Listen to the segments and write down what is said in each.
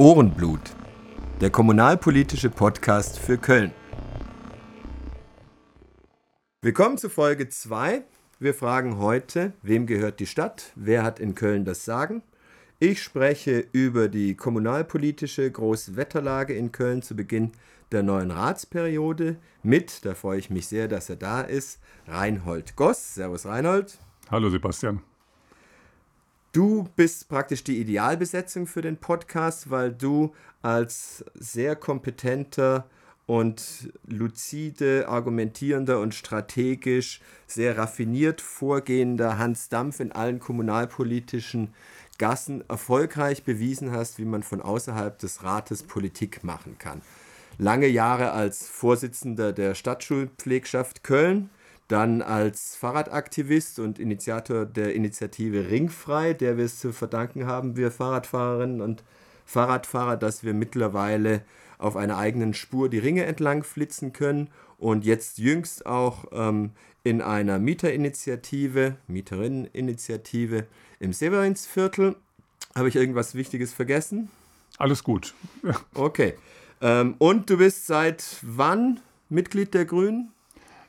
Ohrenblut, der kommunalpolitische Podcast für Köln. Willkommen zu Folge 2. Wir fragen heute, wem gehört die Stadt? Wer hat in Köln das Sagen? Ich spreche über die kommunalpolitische Großwetterlage in Köln zu Beginn der neuen Ratsperiode mit, da freue ich mich sehr, dass er da ist, Reinhold Goss. Servus Reinhold. Hallo Sebastian. Du bist praktisch die Idealbesetzung für den Podcast, weil du als sehr kompetenter und lucide, argumentierender und strategisch sehr raffiniert vorgehender Hans Dampf in allen kommunalpolitischen Gassen erfolgreich bewiesen hast, wie man von außerhalb des Rates Politik machen kann. Lange Jahre als Vorsitzender der Stadtschulpflegschaft Köln, dann als Fahrradaktivist und Initiator der Initiative Ringfrei, der wir es zu verdanken haben, wir Fahrradfahrerinnen und Fahrradfahrer, dass wir mittlerweile auf einer eigenen Spur die Ringe entlang flitzen können und jetzt jüngst auch ähm, in einer Mieterinitiative, Mieterinneninitiative im Severinsviertel. Habe ich irgendwas Wichtiges vergessen? Alles gut. okay. Ähm, und du bist seit wann Mitglied der Grünen?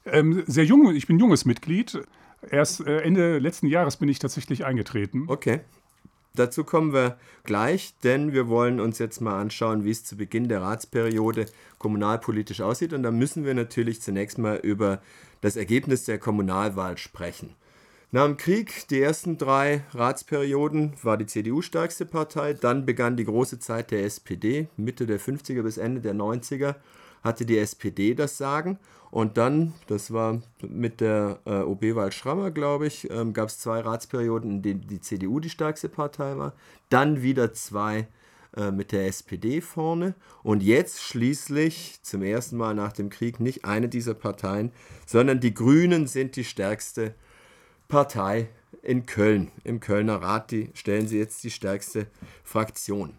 Ähm, sehr jung, ich bin junges Mitglied. Erst äh, Ende letzten Jahres bin ich tatsächlich eingetreten. Okay. Dazu kommen wir gleich, denn wir wollen uns jetzt mal anschauen, wie es zu Beginn der Ratsperiode kommunalpolitisch aussieht. Und da müssen wir natürlich zunächst mal über das Ergebnis der Kommunalwahl sprechen. Nach dem Krieg, die ersten drei Ratsperioden, war die CDU stärkste Partei. Dann begann die große Zeit der SPD. Mitte der 50er bis Ende der 90er hatte die SPD das Sagen. Und dann, das war mit der äh, OB-Wahl Schrammer, glaube ich, ähm, gab es zwei Ratsperioden, in denen die CDU die stärkste Partei war. Dann wieder zwei äh, mit der SPD vorne. Und jetzt schließlich zum ersten Mal nach dem Krieg nicht eine dieser Parteien, sondern die Grünen sind die stärkste Partei in Köln. Im Kölner Rat die, stellen sie jetzt die stärkste Fraktion.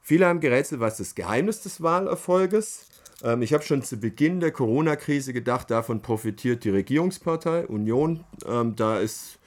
Viele haben gerätselt, was das Geheimnis des Wahlerfolges ähm, ich habe schon zu Beginn der Corona-Krise gedacht, davon profitiert die Regierungspartei Union. Ähm, da ist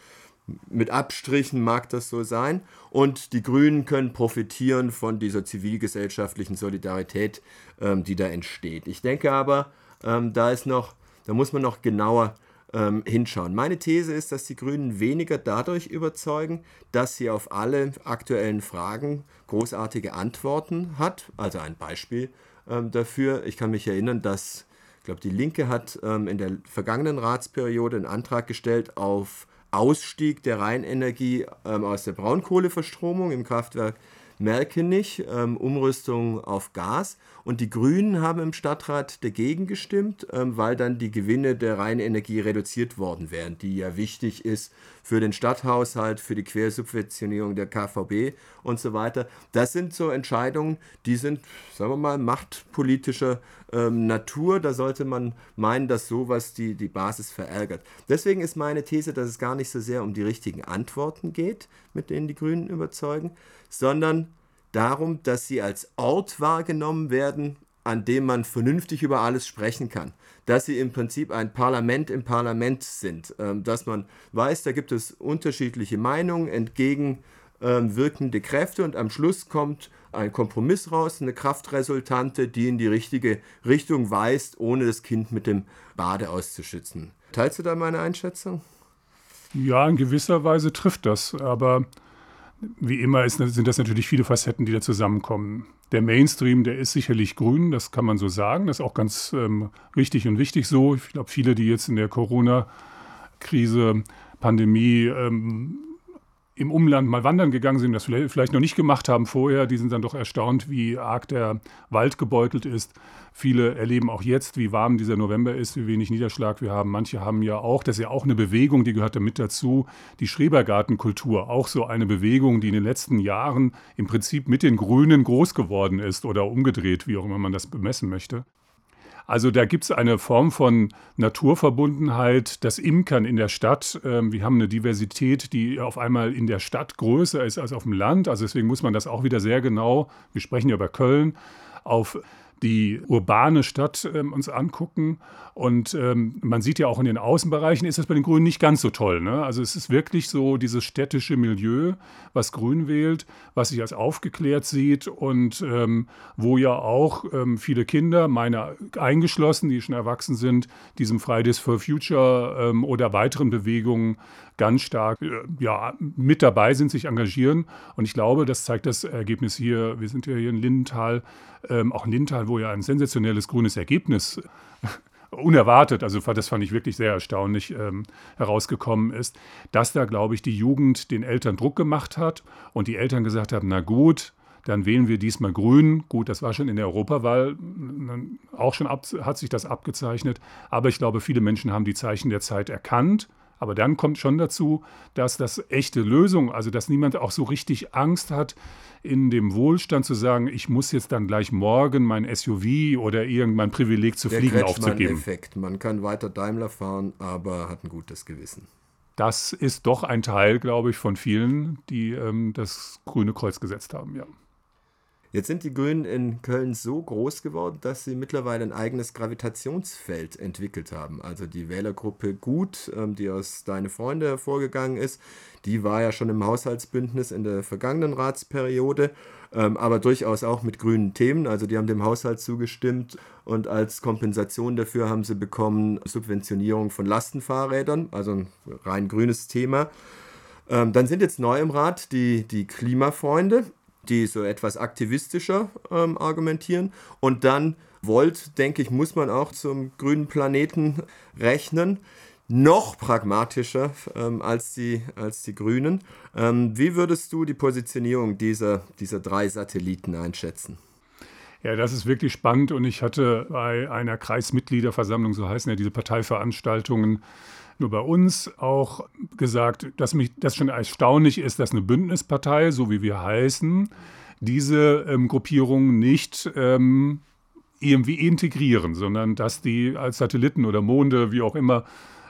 mit Abstrichen mag das so sein. Und die Grünen können profitieren von dieser zivilgesellschaftlichen Solidarität, ähm, die da entsteht. Ich denke aber, ähm, da ist noch, da muss man noch genauer ähm, hinschauen. Meine These ist, dass die Grünen weniger dadurch überzeugen, dass sie auf alle aktuellen Fragen großartige Antworten hat. Also ein Beispiel ähm, dafür. Ich kann mich erinnern, dass, ich glaube, die Linke hat ähm, in der vergangenen Ratsperiode einen Antrag gestellt auf Ausstieg der Rheinenergie ähm, aus der Braunkohleverstromung im Kraftwerk Merkenich, ähm, Umrüstung auf Gas. Und die Grünen haben im Stadtrat dagegen gestimmt, ähm, weil dann die Gewinne der Rheinenergie reduziert worden wären, die ja wichtig ist für den Stadthaushalt, für die Quersubventionierung der KVB und so weiter. Das sind so Entscheidungen, die sind, sagen wir mal, machtpolitischer ähm, Natur. Da sollte man meinen, dass sowas die, die Basis verärgert. Deswegen ist meine These, dass es gar nicht so sehr um die richtigen Antworten geht, mit denen die Grünen überzeugen, sondern darum, dass sie als Ort wahrgenommen werden, an dem man vernünftig über alles sprechen kann. Dass sie im Prinzip ein Parlament im Parlament sind. Ähm, dass man weiß, da gibt es unterschiedliche Meinungen, entgegenwirkende Kräfte und am Schluss kommt ein Kompromiss raus, eine Kraftresultante, die in die richtige Richtung weist, ohne das Kind mit dem Bade auszuschützen. Teilst du da meine Einschätzung? Ja, in gewisser Weise trifft das, aber wie immer ist, sind das natürlich viele Facetten, die da zusammenkommen. Der Mainstream, der ist sicherlich grün, das kann man so sagen. Das ist auch ganz ähm, richtig und wichtig so. Ich glaube, viele, die jetzt in der Corona-Krise, Pandemie ähm, im Umland mal wandern gegangen sind, das vielleicht noch nicht gemacht haben vorher, die sind dann doch erstaunt, wie arg der Wald gebeutelt ist. Viele erleben auch jetzt, wie warm dieser November ist, wie wenig Niederschlag wir haben. Manche haben ja auch, das ist ja auch eine Bewegung, die gehört da mit dazu, die Schrebergartenkultur. Auch so eine Bewegung, die in den letzten Jahren im Prinzip mit den Grünen groß geworden ist oder umgedreht, wie auch immer man das bemessen möchte. Also da gibt es eine Form von Naturverbundenheit, das Imkern in der Stadt. Ähm, wir haben eine Diversität, die auf einmal in der Stadt größer ist als auf dem Land. Also deswegen muss man das auch wieder sehr genau, wir sprechen ja über Köln, auf die urbane Stadt ähm, uns angucken. Und ähm, man sieht ja auch in den Außenbereichen ist das bei den Grünen nicht ganz so toll. Ne? Also es ist wirklich so dieses städtische Milieu, was Grün wählt, was sich als aufgeklärt sieht und ähm, wo ja auch ähm, viele Kinder, meine eingeschlossen, die schon erwachsen sind, diesem Fridays for Future ähm, oder weiteren Bewegungen ganz stark äh, ja, mit dabei sind, sich engagieren. Und ich glaube, das zeigt das Ergebnis hier. Wir sind ja hier in Lindenthal, ähm, auch in Lindenthal, wo ja ein sensationelles grünes Ergebnis unerwartet, also das fand ich wirklich sehr erstaunlich, ähm, herausgekommen ist, dass da, glaube ich, die Jugend den Eltern Druck gemacht hat und die Eltern gesagt haben, na gut, dann wählen wir diesmal Grün. Gut, das war schon in der Europawahl, auch schon ab, hat sich das abgezeichnet. Aber ich glaube, viele Menschen haben die Zeichen der Zeit erkannt aber dann kommt schon dazu, dass das echte Lösung, also dass niemand auch so richtig Angst hat, in dem Wohlstand zu sagen, ich muss jetzt dann gleich morgen mein SUV oder irgendein Privileg zu Der fliegen aufzugeben. Effekt. Man kann weiter Daimler fahren, aber hat ein gutes Gewissen. Das ist doch ein Teil, glaube ich, von vielen, die ähm, das grüne Kreuz gesetzt haben, ja. Jetzt sind die Grünen in Köln so groß geworden, dass sie mittlerweile ein eigenes Gravitationsfeld entwickelt haben. Also die Wählergruppe Gut, ähm, die aus Deine Freunde hervorgegangen ist, die war ja schon im Haushaltsbündnis in der vergangenen Ratsperiode, ähm, aber durchaus auch mit grünen Themen. Also die haben dem Haushalt zugestimmt und als Kompensation dafür haben sie bekommen Subventionierung von Lastenfahrrädern, also ein rein grünes Thema. Ähm, dann sind jetzt neu im Rat die, die Klimafreunde die so etwas aktivistischer ähm, argumentieren. Und dann Volt, denke ich, muss man auch zum grünen Planeten rechnen. Noch pragmatischer ähm, als, die, als die Grünen. Ähm, wie würdest du die Positionierung dieser, dieser drei Satelliten einschätzen? Ja, das ist wirklich spannend und ich hatte bei einer Kreismitgliederversammlung, so heißen ja diese Parteiveranstaltungen, nur bei uns auch gesagt, dass mich das schon erstaunlich ist, dass eine Bündnispartei, so wie wir heißen, diese ähm, Gruppierungen nicht ähm, irgendwie integrieren, sondern dass die als Satelliten oder Monde, wie auch immer,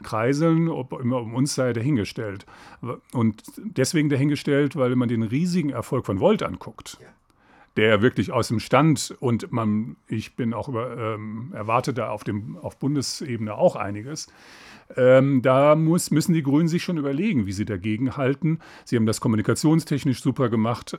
kreiseln, ob immer um uns sei dahingestellt. Und deswegen dahingestellt, weil wenn man den riesigen Erfolg von Volt anguckt, ja der wirklich aus dem Stand und man, ich bin auch über, ähm, erwarte da auf, dem, auf Bundesebene auch einiges, ähm, da muss, müssen die Grünen sich schon überlegen, wie sie dagegen halten. Sie haben das kommunikationstechnisch super gemacht.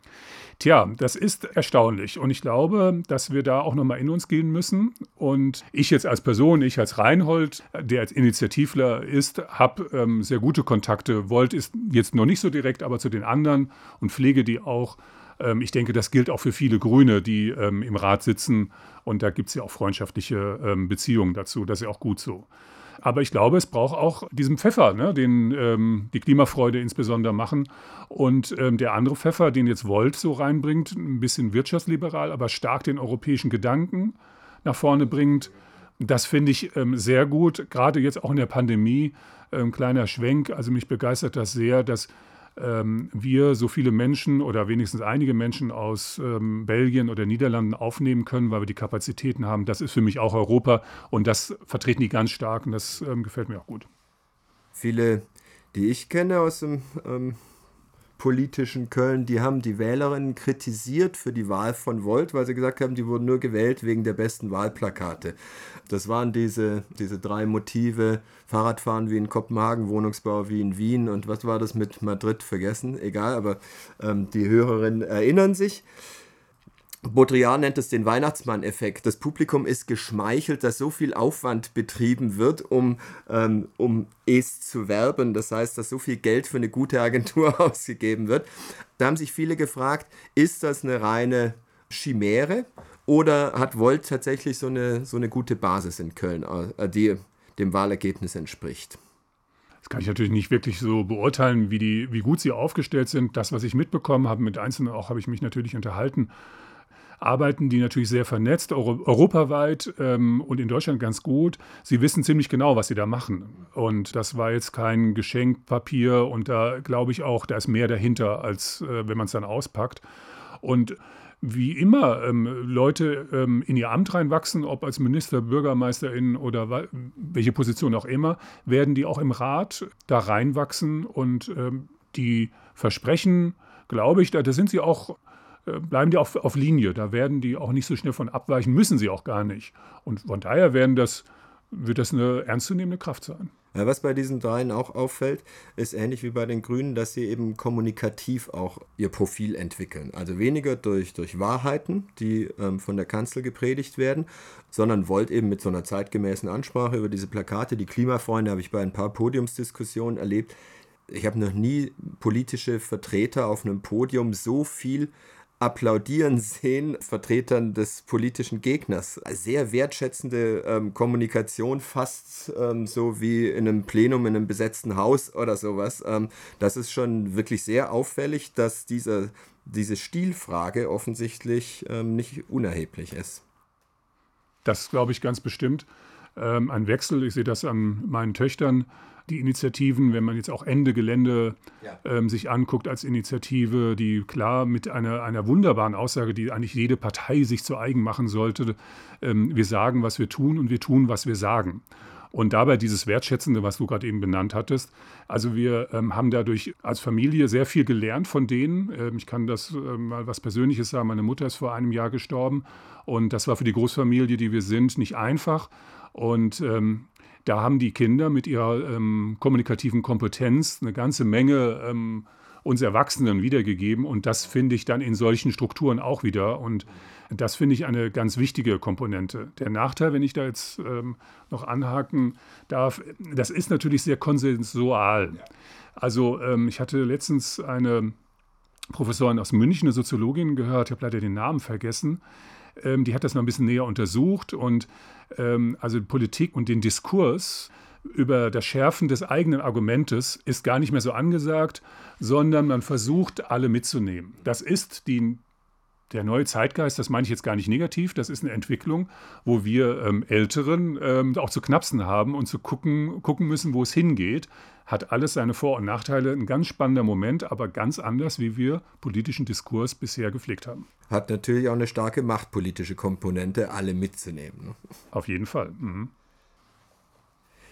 Tja, das ist erstaunlich. Und ich glaube, dass wir da auch nochmal in uns gehen müssen. Und ich jetzt als Person, ich als Reinhold, der als Initiativler ist, habe ähm, sehr gute Kontakte. Volt ist jetzt noch nicht so direkt, aber zu den anderen und pflege die auch. Ähm, ich denke, das gilt auch für viele Grüne, die ähm, im Rat sitzen. Und da gibt es ja auch freundschaftliche ähm, Beziehungen dazu. Das ist ja auch gut so. Aber ich glaube, es braucht auch diesen Pfeffer, ne, den ähm, die Klimafreude insbesondere machen. Und ähm, der andere Pfeffer, den jetzt Volt so reinbringt, ein bisschen wirtschaftsliberal, aber stark den europäischen Gedanken nach vorne bringt. Das finde ich ähm, sehr gut, gerade jetzt auch in der Pandemie. Ähm, kleiner Schwenk, also mich begeistert das sehr, dass ähm, wir so viele Menschen oder wenigstens einige Menschen aus ähm, Belgien oder Niederlanden aufnehmen können, weil wir die Kapazitäten haben. Das ist für mich auch Europa und das vertreten die ganz stark und das ähm, gefällt mir auch gut. Viele, die ich kenne aus dem ähm, politischen Köln, die haben die Wählerinnen kritisiert für die Wahl von Volt, weil sie gesagt haben, die wurden nur gewählt wegen der besten Wahlplakate. Das waren diese, diese drei Motive, Fahrradfahren wie in Kopenhagen, Wohnungsbau wie in Wien und was war das mit Madrid vergessen, egal, aber ähm, die Hörerinnen erinnern sich. Baudrillard nennt es den Weihnachtsmann-Effekt. Das Publikum ist geschmeichelt, dass so viel Aufwand betrieben wird, um, ähm, um es zu werben. Das heißt, dass so viel Geld für eine gute Agentur ausgegeben wird. Da haben sich viele gefragt, ist das eine reine Chimäre oder hat Volt tatsächlich so eine, so eine gute Basis in Köln, äh, die dem Wahlergebnis entspricht? Das kann ich natürlich nicht wirklich so beurteilen, wie, die, wie gut sie aufgestellt sind. Das, was ich mitbekommen habe, mit Einzelnen auch habe ich mich natürlich unterhalten arbeiten die natürlich sehr vernetzt, euro europaweit ähm, und in Deutschland ganz gut. Sie wissen ziemlich genau, was sie da machen. Und das war jetzt kein Geschenkpapier und da glaube ich auch, da ist mehr dahinter, als äh, wenn man es dann auspackt. Und wie immer ähm, Leute ähm, in ihr Amt reinwachsen, ob als Minister, Bürgermeisterin oder welche Position auch immer, werden die auch im Rat da reinwachsen und ähm, die Versprechen, glaube ich, da, da sind sie auch bleiben die auf, auf Linie. Da werden die auch nicht so schnell von abweichen, müssen sie auch gar nicht. Und von daher werden das, wird das eine ernstzunehmende Kraft sein. Ja, was bei diesen dreien auch auffällt, ist ähnlich wie bei den Grünen, dass sie eben kommunikativ auch ihr Profil entwickeln. Also weniger durch, durch Wahrheiten, die ähm, von der Kanzel gepredigt werden, sondern wollt eben mit so einer zeitgemäßen Ansprache über diese Plakate, die Klimafreunde habe ich bei ein paar Podiumsdiskussionen erlebt. Ich habe noch nie politische Vertreter auf einem Podium so viel applaudieren sehen, Vertretern des politischen Gegners. Sehr wertschätzende ähm, Kommunikation, fast ähm, so wie in einem Plenum in einem besetzten Haus oder sowas. Ähm, das ist schon wirklich sehr auffällig, dass diese, diese Stilfrage offensichtlich ähm, nicht unerheblich ist. Das glaube ich ganz bestimmt. Ähm, ein Wechsel, ich sehe das an meinen Töchtern, die Initiativen, wenn man jetzt auch Ende Gelände ja. ähm, sich anguckt als Initiative, die klar mit einer, einer wunderbaren Aussage, die eigentlich jede Partei sich zu eigen machen sollte, ähm, wir sagen, was wir tun und wir tun, was wir sagen. Und dabei dieses Wertschätzende, was du gerade eben benannt hattest. Also wir ähm, haben dadurch als Familie sehr viel gelernt von denen. Ähm, ich kann das äh, mal was Persönliches sagen. Meine Mutter ist vor einem Jahr gestorben und das war für die Großfamilie, die wir sind, nicht einfach. Und ähm, da haben die Kinder mit ihrer ähm, kommunikativen Kompetenz eine ganze Menge ähm, uns Erwachsenen wiedergegeben. Und das finde ich dann in solchen Strukturen auch wieder. Und das finde ich eine ganz wichtige Komponente. Der Nachteil, wenn ich da jetzt ähm, noch anhaken darf, das ist natürlich sehr konsensual. Also ähm, ich hatte letztens eine Professorin aus München, eine Soziologin gehört, ich habe leider den Namen vergessen. Ähm, die hat das noch ein bisschen näher untersucht und ähm, also Politik und den Diskurs über das Schärfen des eigenen Argumentes ist gar nicht mehr so angesagt, sondern man versucht, alle mitzunehmen. Das ist die, der neue Zeitgeist, das meine ich jetzt gar nicht negativ, das ist eine Entwicklung, wo wir ähm, Älteren ähm, auch zu knapsen haben und zu gucken, gucken müssen, wo es hingeht. Hat alles seine Vor- und Nachteile. Ein ganz spannender Moment, aber ganz anders, wie wir politischen Diskurs bisher gepflegt haben. Hat natürlich auch eine starke machtpolitische Komponente, alle mitzunehmen. Ne? Auf jeden Fall. Mhm.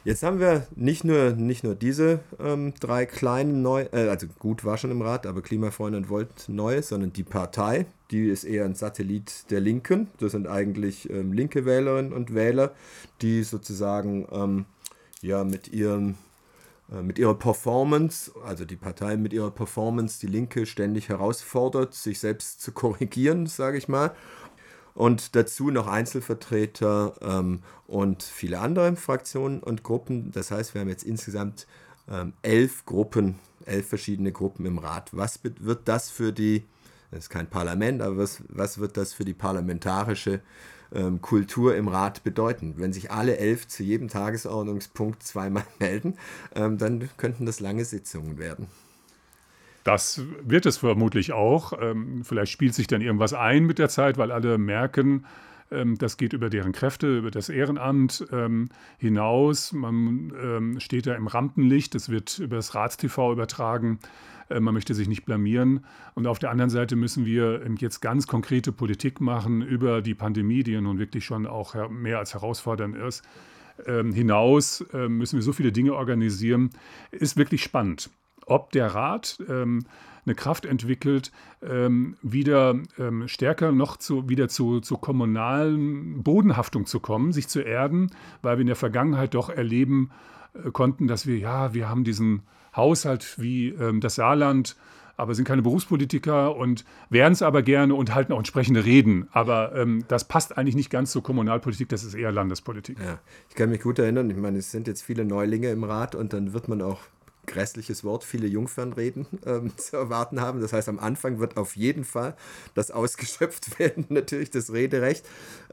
Jetzt haben wir nicht nur, nicht nur diese ähm, drei kleinen neu, äh, also gut war schon im Rat, aber Klimafreunde und Volt neu, sondern die Partei, die ist eher ein Satellit der Linken. Das sind eigentlich ähm, linke Wählerinnen und Wähler, die sozusagen ähm, ja mit ihrem mit ihrer Performance, also die Partei mit ihrer Performance, die Linke ständig herausfordert, sich selbst zu korrigieren, sage ich mal und dazu noch Einzelvertreter ähm, und viele andere Fraktionen und Gruppen. Das heißt, wir haben jetzt insgesamt ähm, elf Gruppen, elf verschiedene Gruppen im Rat. Was wird das für die, das ist kein Parlament, aber was, was wird das für die parlamentarische ähm, Kultur im Rat bedeuten? Wenn sich alle elf zu jedem Tagesordnungspunkt zweimal melden, ähm, dann könnten das lange Sitzungen werden. Das wird es vermutlich auch. Ähm, vielleicht spielt sich dann irgendwas ein mit der Zeit, weil alle merken, das geht über deren Kräfte, über das Ehrenamt ähm, hinaus. Man steht da im Rampenlicht, es wird über das Ratstv übertragen. Äh, man möchte sich nicht blamieren. Und auf der anderen Seite müssen wir jetzt ganz konkrete Politik machen über die Pandemie, die ja nun wirklich schon auch mehr als herausfordernd ist. hinaus müssen wir so viele Dinge organisieren. Ist wirklich spannend ob der Rat ähm, eine Kraft entwickelt, ähm, wieder ähm, stärker noch zu, wieder zu, zu kommunalen Bodenhaftung zu kommen, sich zu erden, weil wir in der Vergangenheit doch erleben äh, konnten, dass wir, ja, wir haben diesen Haushalt wie ähm, das Saarland, aber sind keine Berufspolitiker und wären es aber gerne und halten auch entsprechende Reden. Aber ähm, das passt eigentlich nicht ganz zur Kommunalpolitik, das ist eher Landespolitik. Ja, ich kann mich gut erinnern, ich meine, es sind jetzt viele Neulinge im Rat und dann wird man auch grässliches Wort, viele Jungfernreden ähm, zu erwarten haben. Das heißt, am Anfang wird auf jeden Fall das ausgeschöpft werden, natürlich das Rederecht.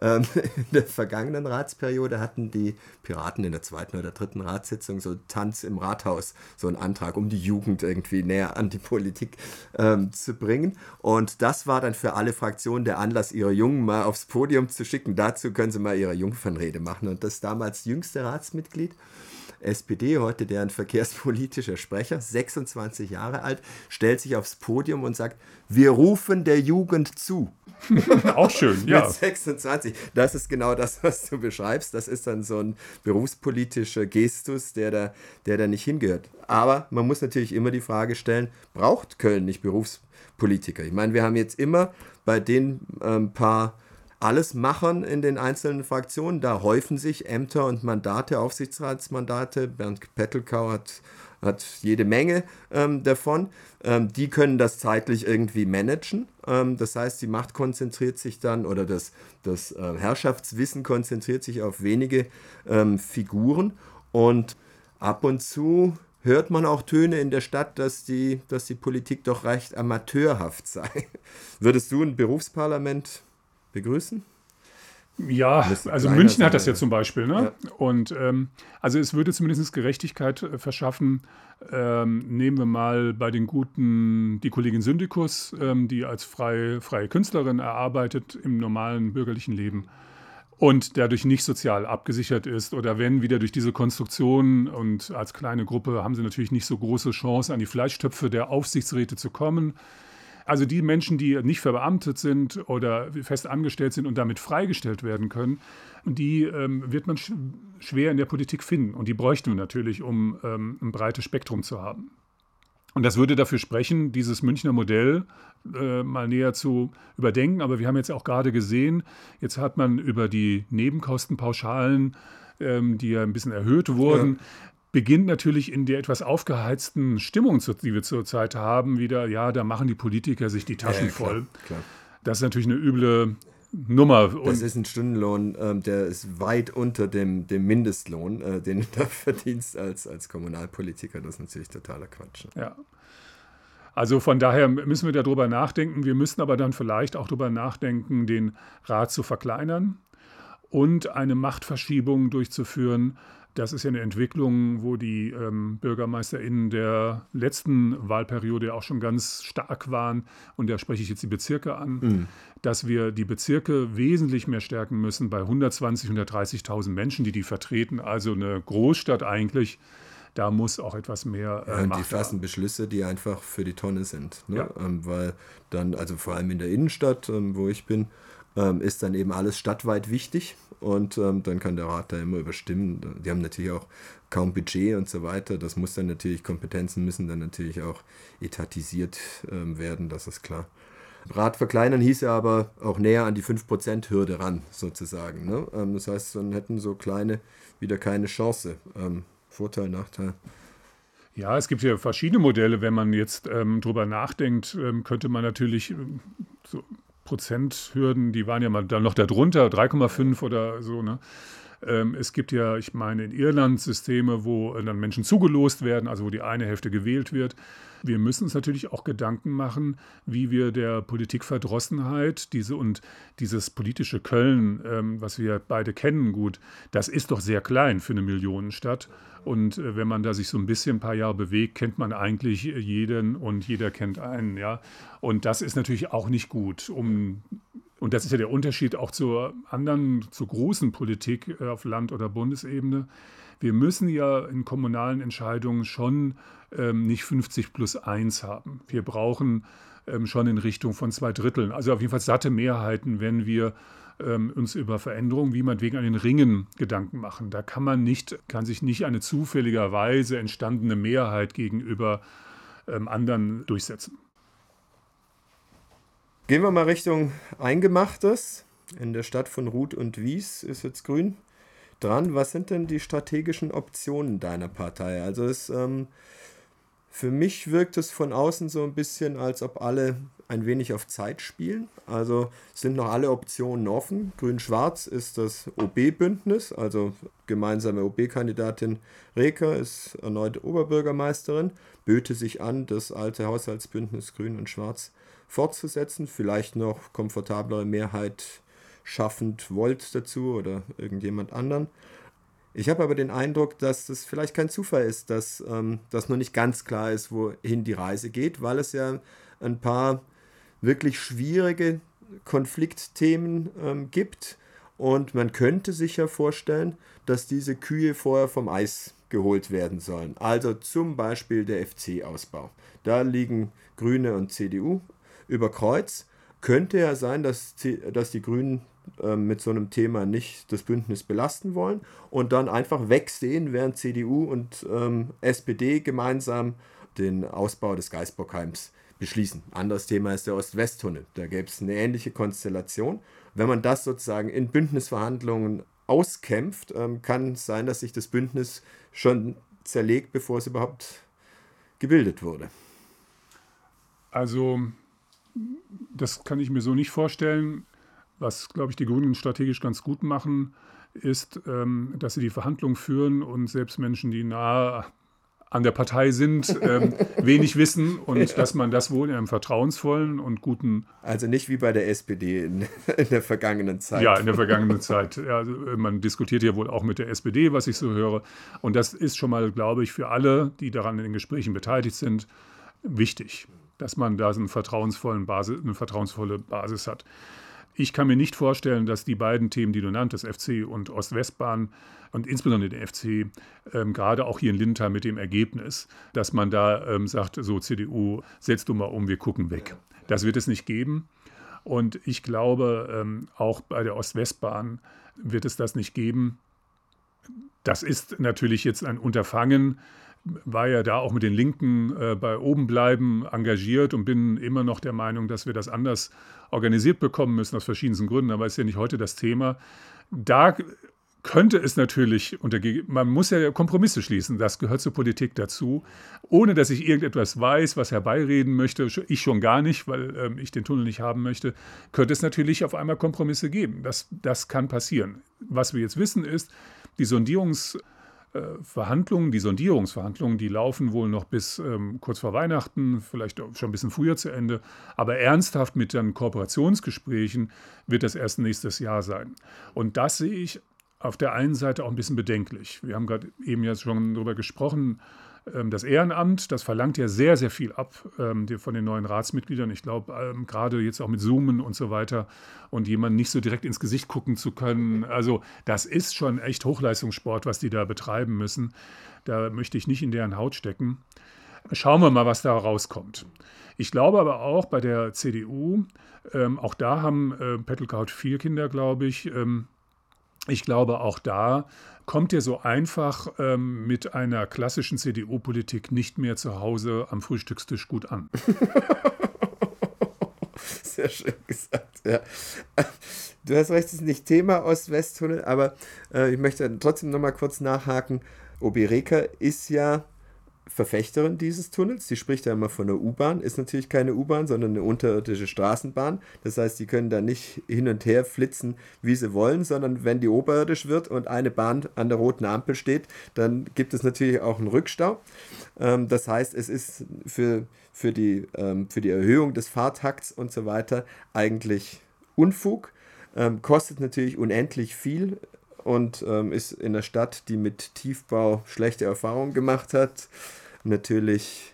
Ähm, in der vergangenen Ratsperiode hatten die Piraten in der zweiten oder dritten Ratssitzung so Tanz im Rathaus, so einen Antrag, um die Jugend irgendwie näher an die Politik ähm, zu bringen. Und das war dann für alle Fraktionen der Anlass, ihre Jungen mal aufs Podium zu schicken. Dazu können sie mal ihre Jungfernrede machen. Und das damals jüngste Ratsmitglied SPD, heute deren verkehrspolitischer Sprecher, 26 Jahre alt, stellt sich aufs Podium und sagt, wir rufen der Jugend zu. Auch schön, ja. Mit 26. Das ist genau das, was du beschreibst. Das ist dann so ein berufspolitischer Gestus, der da, der da nicht hingehört. Aber man muss natürlich immer die Frage stellen, braucht Köln nicht Berufspolitiker? Ich meine, wir haben jetzt immer bei den ähm, paar Allesmachern in den einzelnen Fraktionen. Da häufen sich Ämter und Mandate, Aufsichtsratsmandate. Bernd Pettelkau hat, hat jede Menge ähm, davon. Ähm, die können das zeitlich irgendwie managen. Ähm, das heißt, die Macht konzentriert sich dann oder das, das äh, Herrschaftswissen konzentriert sich auf wenige ähm, Figuren. Und ab und zu hört man auch Töne in der Stadt, dass die, dass die Politik doch recht amateurhaft sei. Würdest du ein Berufsparlament begrüßen? Ja, also München hat das ja zum Beispiel. Ne? Ja. Und ähm, also es würde zumindest Gerechtigkeit äh, verschaffen. Ähm, nehmen wir mal bei den guten die Kollegin Syndikus, ähm, die als freie, freie Künstlerin erarbeitet im normalen bürgerlichen Leben und dadurch nicht sozial abgesichert ist. Oder wenn wieder durch diese Konstruktion und als kleine Gruppe haben sie natürlich nicht so große Chance, an die Fleischtöpfe der Aufsichtsräte zu kommen. Also die Menschen, die nicht verbeamtet sind oder fest angestellt sind und damit freigestellt werden können, die ähm, wird man sch schwer in der Politik finden. Und die bräuchten wir natürlich, um ähm, ein breites Spektrum zu haben. Und das würde dafür sprechen, dieses Münchner Modell äh, mal näher zu überdenken. Aber wir haben jetzt auch gerade gesehen, jetzt hat man über die Nebenkostenpauschalen, ähm, die ja ein bisschen erhöht wurden, beginnt natürlich in der etwas aufgeheizten Stimmung, die wir zurzeit haben, wieder, ja, da machen die Politiker sich die Taschen ja, klar, voll. Klar. Das ist natürlich eine üble Nummer. das ist ein Stundenlohn, ähm, der ist weit unter dem, dem Mindestlohn, äh, den du da verdienst als, als Kommunalpolitiker. Das ist natürlich totaler Quatsch. Ja. Also von daher müssen wir darüber nachdenken. Wir müssen aber dann vielleicht auch darüber nachdenken, den Rat zu verkleinern und eine Machtverschiebung durchzuführen das ist ja eine Entwicklung, wo die ähm, BürgermeisterInnen der letzten Wahlperiode auch schon ganz stark waren. Und da spreche ich jetzt die Bezirke an, mhm. dass wir die Bezirke wesentlich mehr stärken müssen bei 120.000, 130.000 Menschen, die die vertreten. Also eine Großstadt eigentlich. Da muss auch etwas mehr. Äh, ja, die fassen Beschlüsse, die einfach für die Tonne sind. Ne? Ja. Ähm, weil dann, also vor allem in der Innenstadt, ähm, wo ich bin, ähm, ist dann eben alles stadtweit wichtig und ähm, dann kann der Rat da immer überstimmen. Die haben natürlich auch kaum Budget und so weiter. Das muss dann natürlich, Kompetenzen müssen dann natürlich auch etatisiert ähm, werden, das ist klar. Rat verkleinern hieße aber auch näher an die 5%-Hürde ran, sozusagen. Ne? Ähm, das heißt, dann hätten so kleine wieder keine Chance. Ähm, Vorteil, Nachteil. Ja, es gibt ja verschiedene Modelle. Wenn man jetzt ähm, drüber nachdenkt, ähm, könnte man natürlich ähm, so Prozenthürden, die waren ja mal dann noch darunter, 3,5 oder so. Ne? Ähm, es gibt ja, ich meine, in Irland Systeme, wo dann Menschen zugelost werden, also wo die eine Hälfte gewählt wird. Wir müssen uns natürlich auch Gedanken machen, wie wir der Politikverdrossenheit diese und dieses politische Köln, ähm, was wir beide kennen gut, das ist doch sehr klein für eine Millionenstadt. Und äh, wenn man da sich so ein bisschen ein paar Jahre bewegt, kennt man eigentlich jeden und jeder kennt einen, ja. Und das ist natürlich auch nicht gut, um und das ist ja der Unterschied auch zur anderen, zur großen Politik äh, auf Land- oder Bundesebene. Wir müssen ja in kommunalen Entscheidungen schon ähm, nicht 50 plus 1 haben. Wir brauchen ähm, schon in Richtung von zwei Dritteln, also auf jeden Fall satte Mehrheiten, wenn wir ähm, uns über Veränderungen wie meinetwegen an den Ringen Gedanken machen. Da kann man nicht, kann sich nicht eine zufälligerweise entstandene Mehrheit gegenüber ähm, anderen durchsetzen. Gehen wir mal Richtung Eingemachtes. In der Stadt von Ruth und Wies ist jetzt grün dran. Was sind denn die strategischen Optionen deiner Partei? Also es, ähm, für mich wirkt es von außen so ein bisschen, als ob alle ein wenig auf Zeit spielen. Also sind noch alle Optionen offen. Grün-Schwarz ist das OB-Bündnis, also gemeinsame OB-Kandidatin Reker ist erneut Oberbürgermeisterin, böte sich an, das alte Haushaltsbündnis Grün und Schwarz fortzusetzen, vielleicht noch komfortablere Mehrheit schaffend Volt dazu oder irgendjemand anderen. Ich habe aber den Eindruck, dass das vielleicht kein Zufall ist, dass ähm, das noch nicht ganz klar ist, wohin die Reise geht, weil es ja ein paar wirklich schwierige Konfliktthemen ähm, gibt. Und man könnte sich ja vorstellen, dass diese Kühe vorher vom Eis geholt werden sollen. Also zum Beispiel der FC-Ausbau. Da liegen Grüne und CDU über Kreuz. Könnte ja sein, dass, dass die Grünen äh, mit so einem Thema nicht das Bündnis belasten wollen und dann einfach wegsehen, während CDU und ähm, SPD gemeinsam den Ausbau des Geisbockheims beschließen. Anderes Thema ist der Ost-West-Tunnel. Da gäbe es eine ähnliche Konstellation. Wenn man das sozusagen in Bündnisverhandlungen auskämpft, ähm, kann es sein, dass sich das Bündnis schon zerlegt, bevor es überhaupt gebildet wurde. Also, das kann ich mir so nicht vorstellen. Was, glaube ich, die Grünen strategisch ganz gut machen, ist, ähm, dass sie die Verhandlungen führen und selbst Menschen, die nahe an der Partei sind, ähm, wenig wissen und ja. dass man das wohl in einem vertrauensvollen und guten. Also nicht wie bei der SPD in, in der vergangenen Zeit. Ja, in der vergangenen Zeit. Ja, also man diskutiert ja wohl auch mit der SPD, was ich so höre. Und das ist schon mal, glaube ich, für alle, die daran in den Gesprächen beteiligt sind, wichtig, dass man da einen vertrauensvollen Basis, eine vertrauensvolle Basis hat. Ich kann mir nicht vorstellen, dass die beiden Themen, die du nanntest, FC und Ost-West-Bahn und insbesondere den FC, ähm, gerade auch hier in Lindenthal mit dem Ergebnis, dass man da ähm, sagt, so CDU, setzt du mal um, wir gucken weg. Das wird es nicht geben. Und ich glaube, ähm, auch bei der Ost-West-Bahn wird es das nicht geben. Das ist natürlich jetzt ein Unterfangen, war ja da auch mit den Linken äh, bei oben bleiben engagiert und bin immer noch der Meinung, dass wir das anders organisiert bekommen müssen aus verschiedensten Gründen, aber ist ja nicht heute das Thema. Da könnte es natürlich, man muss ja Kompromisse schließen, das gehört zur Politik dazu, ohne dass ich irgendetwas weiß, was herbeireden möchte, ich schon gar nicht, weil ähm, ich den Tunnel nicht haben möchte, könnte es natürlich auf einmal Kompromisse geben. Das, das kann passieren. Was wir jetzt wissen ist, die Sondierungs- äh, Verhandlungen, die Sondierungsverhandlungen, die laufen wohl noch bis ähm, kurz vor Weihnachten, vielleicht schon ein bisschen früher zu Ende. Aber ernsthaft mit den Kooperationsgesprächen wird das erst nächstes Jahr sein. Und das sehe ich auf der einen Seite auch ein bisschen bedenklich. Wir haben gerade eben ja schon darüber gesprochen, das Ehrenamt, das verlangt ja sehr, sehr viel ab ähm, von den neuen Ratsmitgliedern. Ich glaube, ähm, gerade jetzt auch mit Zoomen und so weiter und jemanden nicht so direkt ins Gesicht gucken zu können. Also, das ist schon echt Hochleistungssport, was die da betreiben müssen. Da möchte ich nicht in deren Haut stecken. Schauen wir mal, was da rauskommt. Ich glaube aber auch bei der CDU, ähm, auch da haben äh, Pettelkraut vier Kinder, glaube ich. Ähm, ich glaube, auch da kommt ihr so einfach ähm, mit einer klassischen CDU-Politik nicht mehr zu Hause am Frühstückstisch gut an. Sehr schön gesagt, ja. Du hast recht, es ist nicht Thema Ost-West-Tunnel, aber äh, ich möchte trotzdem nochmal kurz nachhaken. Obi Reka ist ja Verfechterin dieses Tunnels. Sie spricht ja immer von einer U-Bahn, ist natürlich keine U-Bahn, sondern eine unterirdische Straßenbahn. Das heißt, die können da nicht hin und her flitzen, wie sie wollen, sondern wenn die oberirdisch wird und eine Bahn an der roten Ampel steht, dann gibt es natürlich auch einen Rückstau. Ähm, das heißt, es ist für, für, die, ähm, für die Erhöhung des Fahrtakts und so weiter eigentlich Unfug. Ähm, kostet natürlich unendlich viel und ähm, ist in der Stadt, die mit Tiefbau schlechte Erfahrungen gemacht hat, natürlich,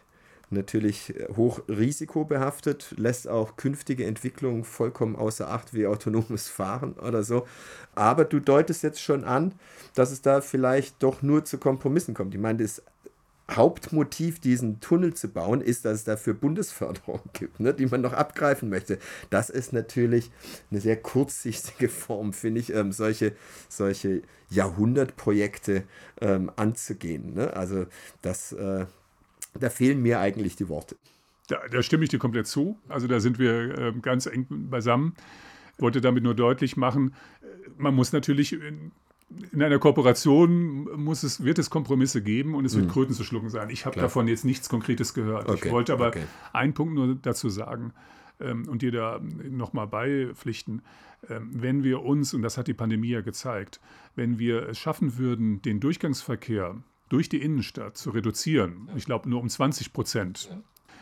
natürlich hoch risikobehaftet, lässt auch künftige Entwicklungen vollkommen außer Acht wie autonomes Fahren oder so. Aber du deutest jetzt schon an, dass es da vielleicht doch nur zu Kompromissen kommt. Ich meine, das Hauptmotiv, diesen Tunnel zu bauen, ist, dass es dafür Bundesförderung gibt, ne, die man noch abgreifen möchte. Das ist natürlich eine sehr kurzsichtige Form, finde ich, ähm, solche, solche Jahrhundertprojekte ähm, anzugehen. Ne? Also das, äh, da fehlen mir eigentlich die Worte. Da, da, stimme ich dir komplett zu. Also da sind wir äh, ganz eng beisammen. Ich wollte damit nur deutlich machen, äh, man muss natürlich in einer Kooperation muss es, wird es Kompromisse geben und es wird mhm. Kröten zu schlucken sein. Ich habe davon jetzt nichts Konkretes gehört. Okay. Ich wollte aber okay. einen Punkt nur dazu sagen ähm, und dir da nochmal beipflichten. Ähm, wenn wir uns, und das hat die Pandemie ja gezeigt, wenn wir es schaffen würden, den Durchgangsverkehr durch die Innenstadt zu reduzieren, ich glaube nur um 20 Prozent,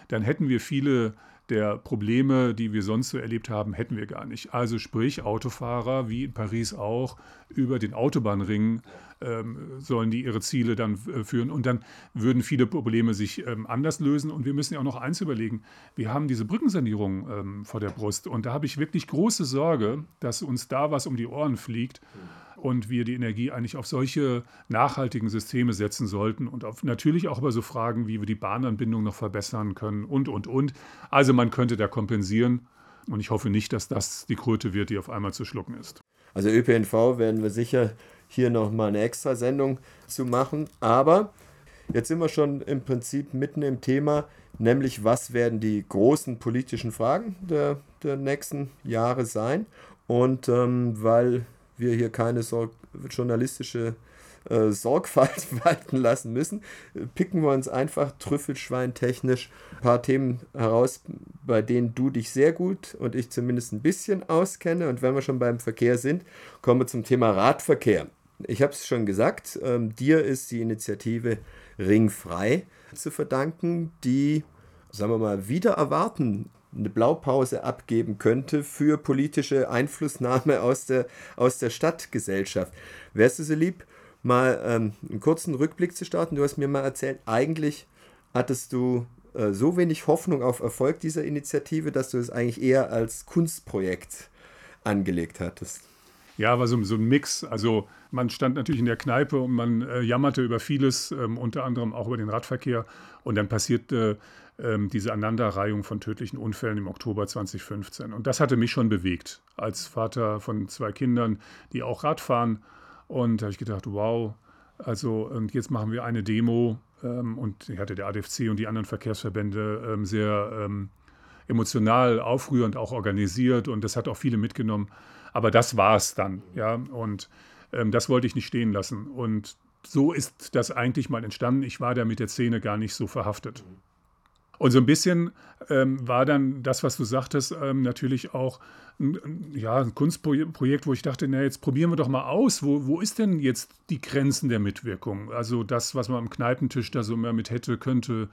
dann hätten wir viele der Probleme, die wir sonst so erlebt haben, hätten wir gar nicht. Also sprich, Autofahrer, wie in Paris auch, über den Autobahnring ähm, sollen die ihre Ziele dann äh, führen und dann würden viele Probleme sich ähm, anders lösen. Und wir müssen ja auch noch eins überlegen, wir haben diese Brückensanierung ähm, vor der Brust und da habe ich wirklich große Sorge, dass uns da was um die Ohren fliegt. Mhm und wir die Energie eigentlich auf solche nachhaltigen Systeme setzen sollten und auf, natürlich auch über so Fragen, wie wir die Bahnanbindung noch verbessern können und, und, und. Also man könnte da kompensieren und ich hoffe nicht, dass das die Kröte wird, die auf einmal zu schlucken ist. Also ÖPNV werden wir sicher hier nochmal eine Extrasendung zu machen, aber jetzt sind wir schon im Prinzip mitten im Thema. nämlich was werden die großen politischen Fragen der, der nächsten Jahre sein. Und ähm, weil wir hier keine Sor journalistische äh, Sorgfalt walten lassen müssen, picken wir uns einfach trüffelschweintechnisch ein paar Themen heraus, bei denen du dich sehr gut und ich zumindest ein bisschen auskenne. Und wenn wir schon beim Verkehr sind, kommen wir zum Thema Radverkehr. Ich habe es schon gesagt, ähm, dir ist die Initiative Ringfrei zu verdanken, die, sagen wir mal, wieder erwarten eine Blaupause abgeben könnte für politische Einflussnahme aus der, aus der Stadtgesellschaft. Wärst du so lieb, mal ähm, einen kurzen Rückblick zu starten? Du hast mir mal erzählt, eigentlich hattest du äh, so wenig Hoffnung auf Erfolg dieser Initiative, dass du es eigentlich eher als Kunstprojekt angelegt hattest. Ja, war so, so ein Mix. Also man stand natürlich in der Kneipe und man äh, jammerte über vieles, ähm, unter anderem auch über den Radverkehr. Und dann passierte ähm, diese Aneinanderreihung von tödlichen Unfällen im Oktober 2015. Und das hatte mich schon bewegt, als Vater von zwei Kindern, die auch Rad fahren. Und da habe ich gedacht, wow, also und jetzt machen wir eine Demo. Ähm, und ich hatte der ADFC und die anderen Verkehrsverbände ähm, sehr ähm, emotional aufrührend auch organisiert und das hat auch viele mitgenommen. Aber das war es dann, ja. Und ähm, das wollte ich nicht stehen lassen. Und so ist das eigentlich mal entstanden. Ich war da mit der Szene gar nicht so verhaftet. Und so ein bisschen ähm, war dann das, was du sagtest, ähm, natürlich auch ein, ja, ein Kunstprojekt, wo ich dachte, na, jetzt probieren wir doch mal aus. Wo, wo ist denn jetzt die Grenzen der Mitwirkung? Also das, was man am Kneipentisch da so immer mit hätte, könnte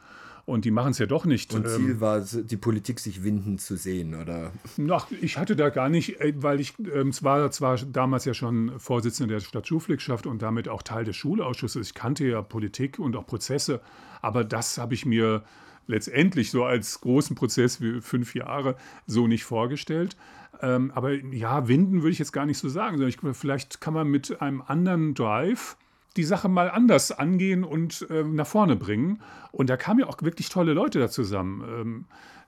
und die machen es ja doch nicht. Und Ziel ähm, war, die Politik sich winden zu sehen, oder? Ach, ich hatte da gar nicht, äh, weil ich ähm, zwar, zwar damals ja schon Vorsitzender der Stadtschulpflegschaft und damit auch Teil des Schulausschusses. Ich kannte ja Politik und auch Prozesse, aber das habe ich mir letztendlich so als großen Prozess wie fünf Jahre so nicht vorgestellt. Ähm, aber ja, winden würde ich jetzt gar nicht so sagen, sondern ich, vielleicht kann man mit einem anderen Drive die Sache mal anders angehen und äh, nach vorne bringen. Und da kamen ja auch wirklich tolle Leute da zusammen. Ähm,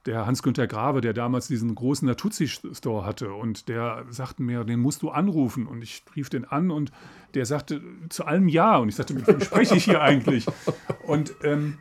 der Hans-Günther Grave, der damals diesen großen Natuzzi-Store hatte und der sagte mir, den musst du anrufen. Und ich rief den an und der sagte zu allem Ja. Und ich sagte, mit wem spreche ich hier eigentlich? Und ähm,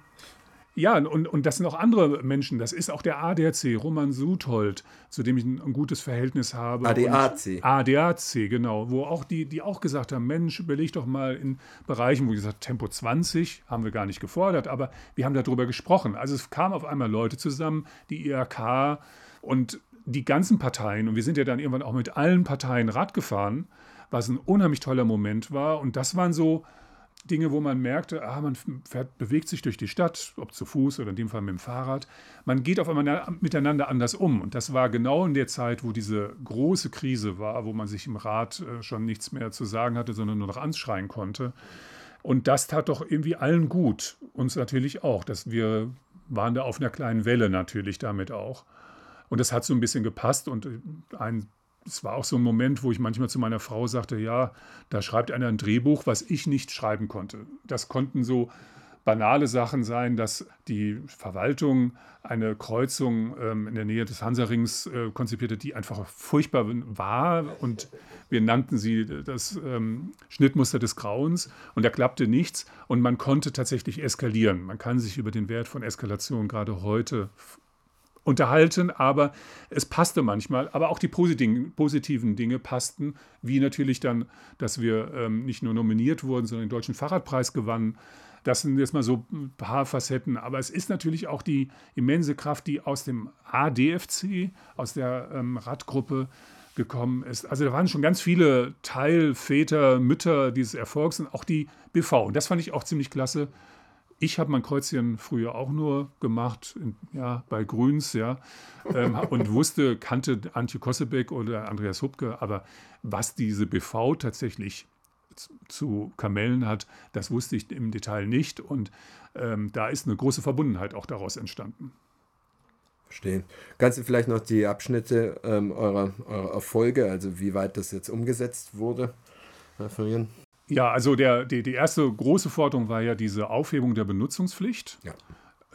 ja, und, und das sind auch andere Menschen. Das ist auch der ADAC, Roman Suthold, zu dem ich ein, ein gutes Verhältnis habe. ADAC. ADAC, genau. Wo auch die, die auch gesagt haben: Mensch, überleg doch mal in Bereichen, wo ich gesagt Tempo 20 haben wir gar nicht gefordert, aber wir haben darüber gesprochen. Also es kamen auf einmal Leute zusammen, die IRK und die ganzen Parteien. Und wir sind ja dann irgendwann auch mit allen Parteien Rad gefahren, was ein unheimlich toller Moment war. Und das waren so Dinge, wo man merkte, ah, man fährt, bewegt sich durch die Stadt, ob zu Fuß oder in dem Fall mit dem Fahrrad. Man geht auf einmal miteinander anders um. Und das war genau in der Zeit, wo diese große Krise war, wo man sich im Rat äh, schon nichts mehr zu sagen hatte, sondern nur noch anschreien konnte. Und das tat doch irgendwie allen gut. Uns natürlich auch, dass wir waren da auf einer kleinen Welle natürlich damit auch. Und das hat so ein bisschen gepasst. Und äh, ein es war auch so ein Moment, wo ich manchmal zu meiner Frau sagte, ja, da schreibt einer ein Drehbuch, was ich nicht schreiben konnte. Das konnten so banale Sachen sein, dass die Verwaltung eine Kreuzung ähm, in der Nähe des Hanserings äh, konzipierte, die einfach furchtbar war und wir nannten sie das ähm, Schnittmuster des Grauens und da klappte nichts und man konnte tatsächlich eskalieren. Man kann sich über den Wert von Eskalation gerade heute unterhalten, aber es passte manchmal. Aber auch die positiven Dinge passten, wie natürlich dann, dass wir ähm, nicht nur nominiert wurden, sondern den Deutschen Fahrradpreis gewannen. Das sind jetzt mal so ein paar Facetten. Aber es ist natürlich auch die immense Kraft, die aus dem ADFC, aus der ähm, Radgruppe gekommen ist. Also da waren schon ganz viele Teilväter, Mütter dieses Erfolgs und auch die BV. Und das fand ich auch ziemlich klasse ich habe mein Kreuzchen früher auch nur gemacht, in, ja, bei Grüns, ja, ähm, und wusste, kannte Antje Kossebeck oder Andreas Hubke, aber was diese BV tatsächlich zu Kamellen hat, das wusste ich im Detail nicht und ähm, da ist eine große Verbundenheit auch daraus entstanden. Verstehe. Kannst du vielleicht noch die Abschnitte ähm, eurer, eurer Erfolge, also wie weit das jetzt umgesetzt wurde, referieren? Ja, also der, die, die erste große Forderung war ja diese Aufhebung der Benutzungspflicht. Ja.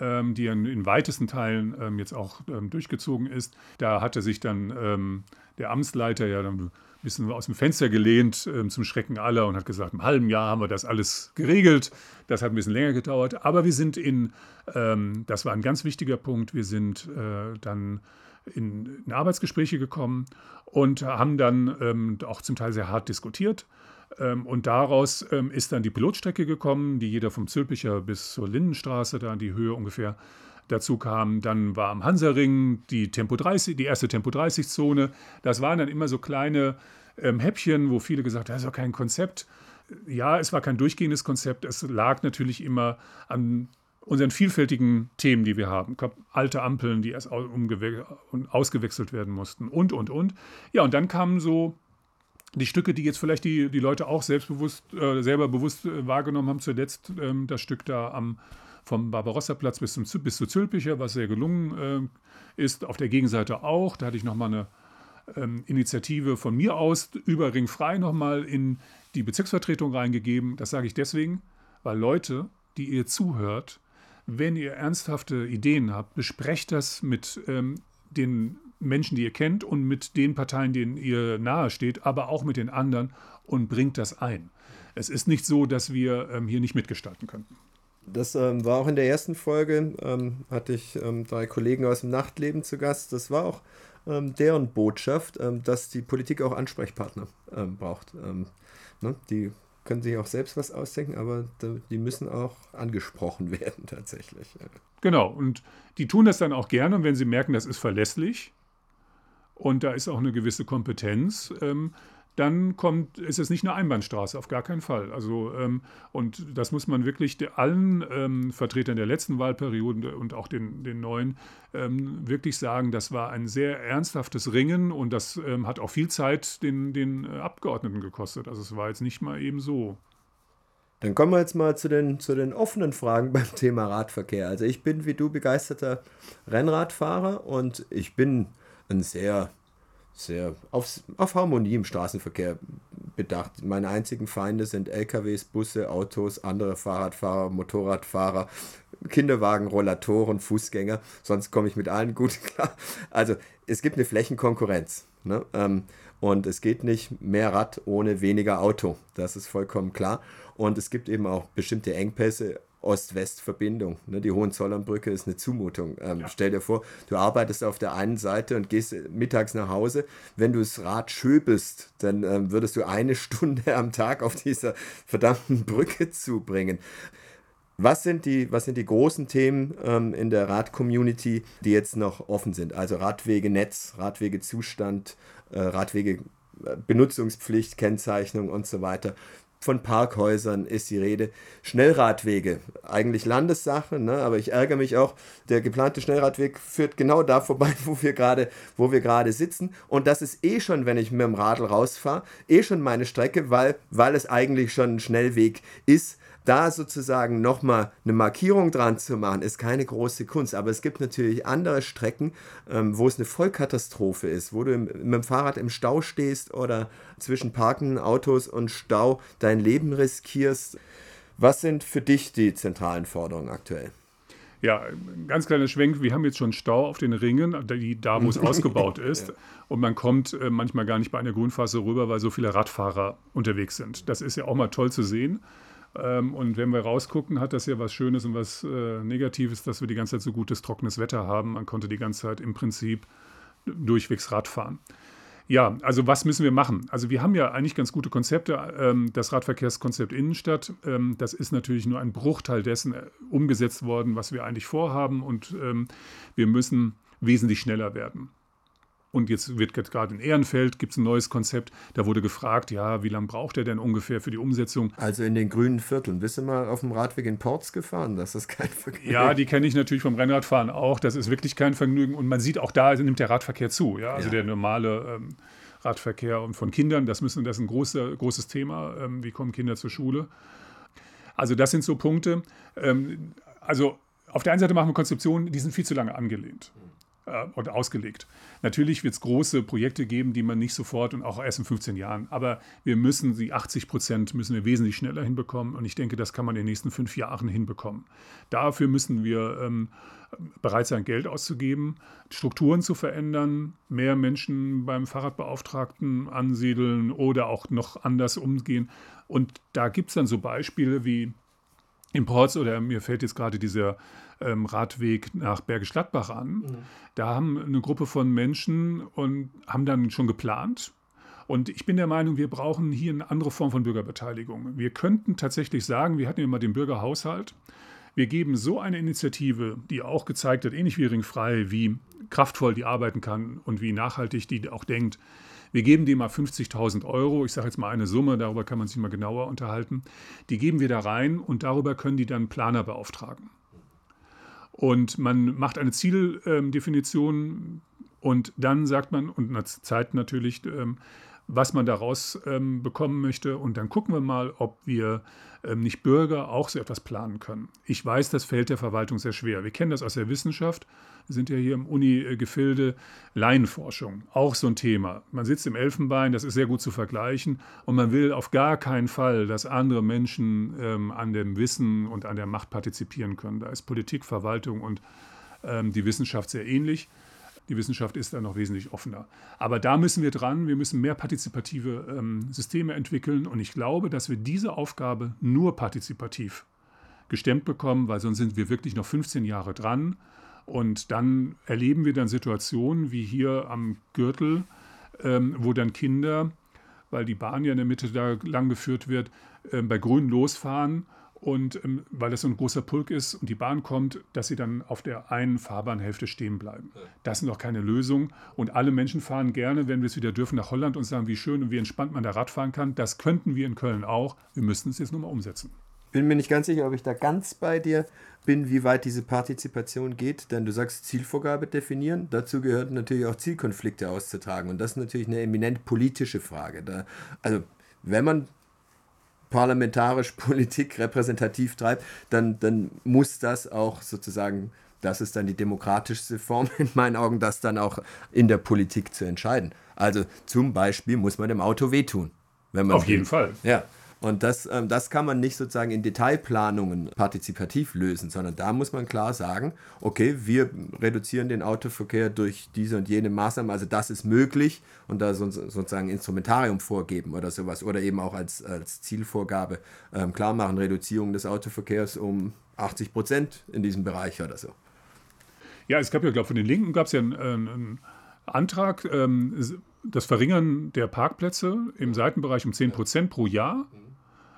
Ähm, die in, in, weitesten Teilen ähm, jetzt auch ähm, durchgezogen ist. Da hatte sich dann ähm, der Amtsleiter ja dann ein bisschen aus dem Fenster gelehnt äh, zum Schrecken aller und hat gesagt, im halben Jahr haben wir das alles geregelt. Das hat ein bisschen länger gedauert, aber wir sind in, ähm, das war ein ganz wichtiger Punkt, wir sind äh, dann in, in, Arbeitsgespräche gekommen und haben dann ähm, auch zum Teil sehr hart diskutiert. Ähm, und daraus ähm, ist dann die Pilotstrecke gekommen, die jeder vom Zülpicher bis zur Lindenstraße, da in die Höhe ungefähr dazu kam. Dann war am Hansaring die Tempo 30, die erste Tempo 30 Zone. Das waren dann immer so kleine ähm, Häppchen, wo viele gesagt haben, das ist doch kein Konzept. Ja, es war kein durchgehendes Konzept. Es lag natürlich immer an unseren vielfältigen Themen, die wir haben. Alte Ampeln, die erst ausgewechselt werden mussten und, und, und. Ja, und dann kamen so die Stücke, die jetzt vielleicht die, die Leute auch selbstbewusst, äh, selber bewusst äh, wahrgenommen haben, zuletzt ähm, das Stück da am, vom Barbarossa-Platz bis, zum, bis zu Zülpicher, was sehr gelungen äh, ist. Auf der Gegenseite auch. Da hatte ich nochmal eine ähm, Initiative von mir aus über Ring frei nochmal in die Bezirksvertretung reingegeben. Das sage ich deswegen, weil Leute, die ihr zuhört, wenn ihr ernsthafte Ideen habt, besprecht das mit ähm, den Menschen, die ihr kennt und mit den Parteien, denen ihr nahesteht, aber auch mit den anderen und bringt das ein. Es ist nicht so, dass wir ähm, hier nicht mitgestalten könnten. Das ähm, war auch in der ersten Folge, ähm, hatte ich ähm, drei Kollegen aus dem Nachtleben zu Gast. Das war auch ähm, deren Botschaft, ähm, dass die Politik auch Ansprechpartner braucht. Ne? Die können sich auch selbst was ausdenken, aber die müssen auch angesprochen werden tatsächlich. Genau, und die tun das dann auch gerne und wenn sie merken, das ist verlässlich, und da ist auch eine gewisse Kompetenz, ähm, dann kommt, ist es nicht eine Einbahnstraße, auf gar keinen Fall. Also, ähm, und das muss man wirklich allen ähm, Vertretern der letzten Wahlperiode und auch den, den neuen ähm, wirklich sagen, das war ein sehr ernsthaftes Ringen und das ähm, hat auch viel Zeit den, den äh, Abgeordneten gekostet. Also es war jetzt nicht mal eben so. Dann kommen wir jetzt mal zu den, zu den offenen Fragen beim Thema Radverkehr. Also ich bin wie du begeisterter Rennradfahrer und ich bin ein sehr, sehr auf, auf Harmonie im Straßenverkehr bedacht. Meine einzigen Feinde sind LKWs, Busse, Autos, andere Fahrradfahrer, Motorradfahrer, Kinderwagen, Rollatoren, Fußgänger. Sonst komme ich mit allen gut klar. Also es gibt eine Flächenkonkurrenz. Ne? Ähm, und es geht nicht mehr Rad ohne weniger Auto. Das ist vollkommen klar. Und es gibt eben auch bestimmte Engpässe Ost-West-Verbindung. Ne? Die Hohenzollernbrücke ist eine Zumutung. Ähm, ja. Stell dir vor, du arbeitest auf der einen Seite und gehst mittags nach Hause. Wenn du das Rad schöbelst, dann ähm, würdest du eine Stunde am Tag auf dieser verdammten Brücke zubringen. Was sind die, was sind die großen Themen ähm, in der Rad-Community, die jetzt noch offen sind? Also Radwegenetz, Radwegezustand, äh, Radwegebenutzungspflicht, Kennzeichnung und so weiter von Parkhäusern ist die Rede. Schnellradwege, eigentlich Landessache, ne? aber ich ärgere mich auch, der geplante Schnellradweg führt genau da vorbei, wo wir gerade, wo wir gerade sitzen. Und das ist eh schon, wenn ich mit dem Radl rausfahre, eh schon meine Strecke, weil, weil es eigentlich schon ein Schnellweg ist da sozusagen nochmal eine Markierung dran zu machen, ist keine große Kunst. Aber es gibt natürlich andere Strecken, ähm, wo es eine Vollkatastrophe ist, wo du im, mit dem Fahrrad im Stau stehst oder zwischen parkenden Autos und Stau dein Leben riskierst. Was sind für dich die zentralen Forderungen aktuell? Ja, ganz kleiner Schwenk. Wir haben jetzt schon Stau auf den Ringen, da wo es ausgebaut ist. Ja. Und man kommt äh, manchmal gar nicht bei einer Grünphase rüber, weil so viele Radfahrer unterwegs sind. Das ist ja auch mal toll zu sehen. Ähm, und wenn wir rausgucken, hat das ja was Schönes und was äh, Negatives, dass wir die ganze Zeit so gutes, trockenes Wetter haben. Man konnte die ganze Zeit im Prinzip durchwegs Rad fahren. Ja, also was müssen wir machen? Also wir haben ja eigentlich ganz gute Konzepte. Ähm, das Radverkehrskonzept Innenstadt, ähm, das ist natürlich nur ein Bruchteil dessen äh, umgesetzt worden, was wir eigentlich vorhaben. Und wir müssen wesentlich schneller werden. Und jetzt wird gerade in Ehrenfeld gibt es ein neues Konzept. Da wurde gefragt, ja, wie lange braucht er denn ungefähr für die Umsetzung? Also in den grünen Vierteln. Bist du mal auf dem Radweg in Ports gefahren? Das ist kein Vergnügen. Ja, die kenne ich natürlich vom Rennradfahren auch. Das ist wirklich kein Vergnügen. Und man sieht auch da nimmt der Radverkehr zu. Ja? Also ja. der normale ähm, Radverkehr und von Kindern, das, müssen, das ist ein großer, großes Thema. Ähm, wie kommen Kinder zur Schule? Also das sind so Punkte. Ähm, also auf der einen Seite machen wir Konzeptionen, die sind viel zu lange angelehnt. Äh, und ausgelegt. Natürlich wird es große Projekte geben, die man nicht sofort und auch erst in 15 Jahren, aber wir müssen die 80 Prozent müssen wir wesentlich schneller hinbekommen und ich denke, das kann man in den nächsten fünf Jahren hinbekommen. Dafür müssen wir ähm, bereit sein, Geld auszugeben, Strukturen zu verändern, mehr Menschen beim Fahrradbeauftragten ansiedeln oder auch noch anders umgehen. Und da gibt es dann so Beispiele wie in Porz oder mir fällt jetzt gerade dieser ähm, Radweg nach Bergisch Gladbach an. Mhm. Da haben eine Gruppe von Menschen und haben dann schon geplant. Und ich bin der Meinung, wir brauchen hier eine andere Form von Bürgerbeteiligung. Wir könnten tatsächlich sagen, wir hatten ja mal den Bürgerhaushalt. Wir geben so eine Initiative, die auch gezeigt hat, ähnlich wie Ringfrei, wie kraftvoll die arbeiten kann und wie nachhaltig die auch denkt. Wir geben dem mal 50.000 Euro, ich sage jetzt mal eine Summe, darüber kann man sich mal genauer unterhalten. Die geben wir da rein und darüber können die dann Planer beauftragen. Und man macht eine Zieldefinition und dann sagt man, und eine Zeit natürlich, ähm, was man daraus ähm, bekommen möchte. Und dann gucken wir mal, ob wir ähm, nicht Bürger auch so etwas planen können. Ich weiß, das fällt der Verwaltung sehr schwer. Wir kennen das aus der Wissenschaft. Wir sind ja hier im Uni-Gefilde. Laienforschung, auch so ein Thema. Man sitzt im Elfenbein, das ist sehr gut zu vergleichen. Und man will auf gar keinen Fall, dass andere Menschen ähm, an dem Wissen und an der Macht partizipieren können. Da ist Politik, Verwaltung und ähm, die Wissenschaft sehr ähnlich. Die Wissenschaft ist da noch wesentlich offener. Aber da müssen wir dran. Wir müssen mehr partizipative ähm, Systeme entwickeln. Und ich glaube, dass wir diese Aufgabe nur partizipativ gestemmt bekommen, weil sonst sind wir wirklich noch 15 Jahre dran. Und dann erleben wir dann Situationen wie hier am Gürtel, ähm, wo dann Kinder, weil die Bahn ja in der Mitte da lang geführt wird, äh, bei Grün losfahren und ähm, weil das so ein großer Pulk ist und die Bahn kommt, dass sie dann auf der einen Fahrbahnhälfte stehen bleiben. Das ist noch keine Lösung. Und alle Menschen fahren gerne, wenn wir es wieder dürfen, nach Holland und sagen, wie schön und wie entspannt man da Rad fahren kann. Das könnten wir in Köln auch. Wir müssten es jetzt nur mal umsetzen. Bin mir nicht ganz sicher, ob ich da ganz bei dir bin, wie weit diese Partizipation geht, denn du sagst Zielvorgabe definieren. Dazu gehört natürlich auch Zielkonflikte auszutragen. Und das ist natürlich eine eminent politische Frage. Da, also wenn man parlamentarisch Politik repräsentativ treibt, dann, dann muss das auch sozusagen, das ist dann die demokratischste Form in meinen Augen, das dann auch in der Politik zu entscheiden. Also zum Beispiel muss man dem Auto wehtun. Wenn man Auf jeden Fall. Ja, und das, ähm, das kann man nicht sozusagen in Detailplanungen partizipativ lösen, sondern da muss man klar sagen, okay, wir reduzieren den Autoverkehr durch diese und jene Maßnahmen, also das ist möglich und da so, sozusagen Instrumentarium vorgeben oder sowas oder eben auch als, als Zielvorgabe ähm, klar machen, Reduzierung des Autoverkehrs um 80 Prozent in diesem Bereich oder so. Ja, es gab ja, glaube ich, von den Linken gab es ja einen, einen Antrag, ähm, das Verringern der Parkplätze im Seitenbereich um 10 Prozent pro Jahr.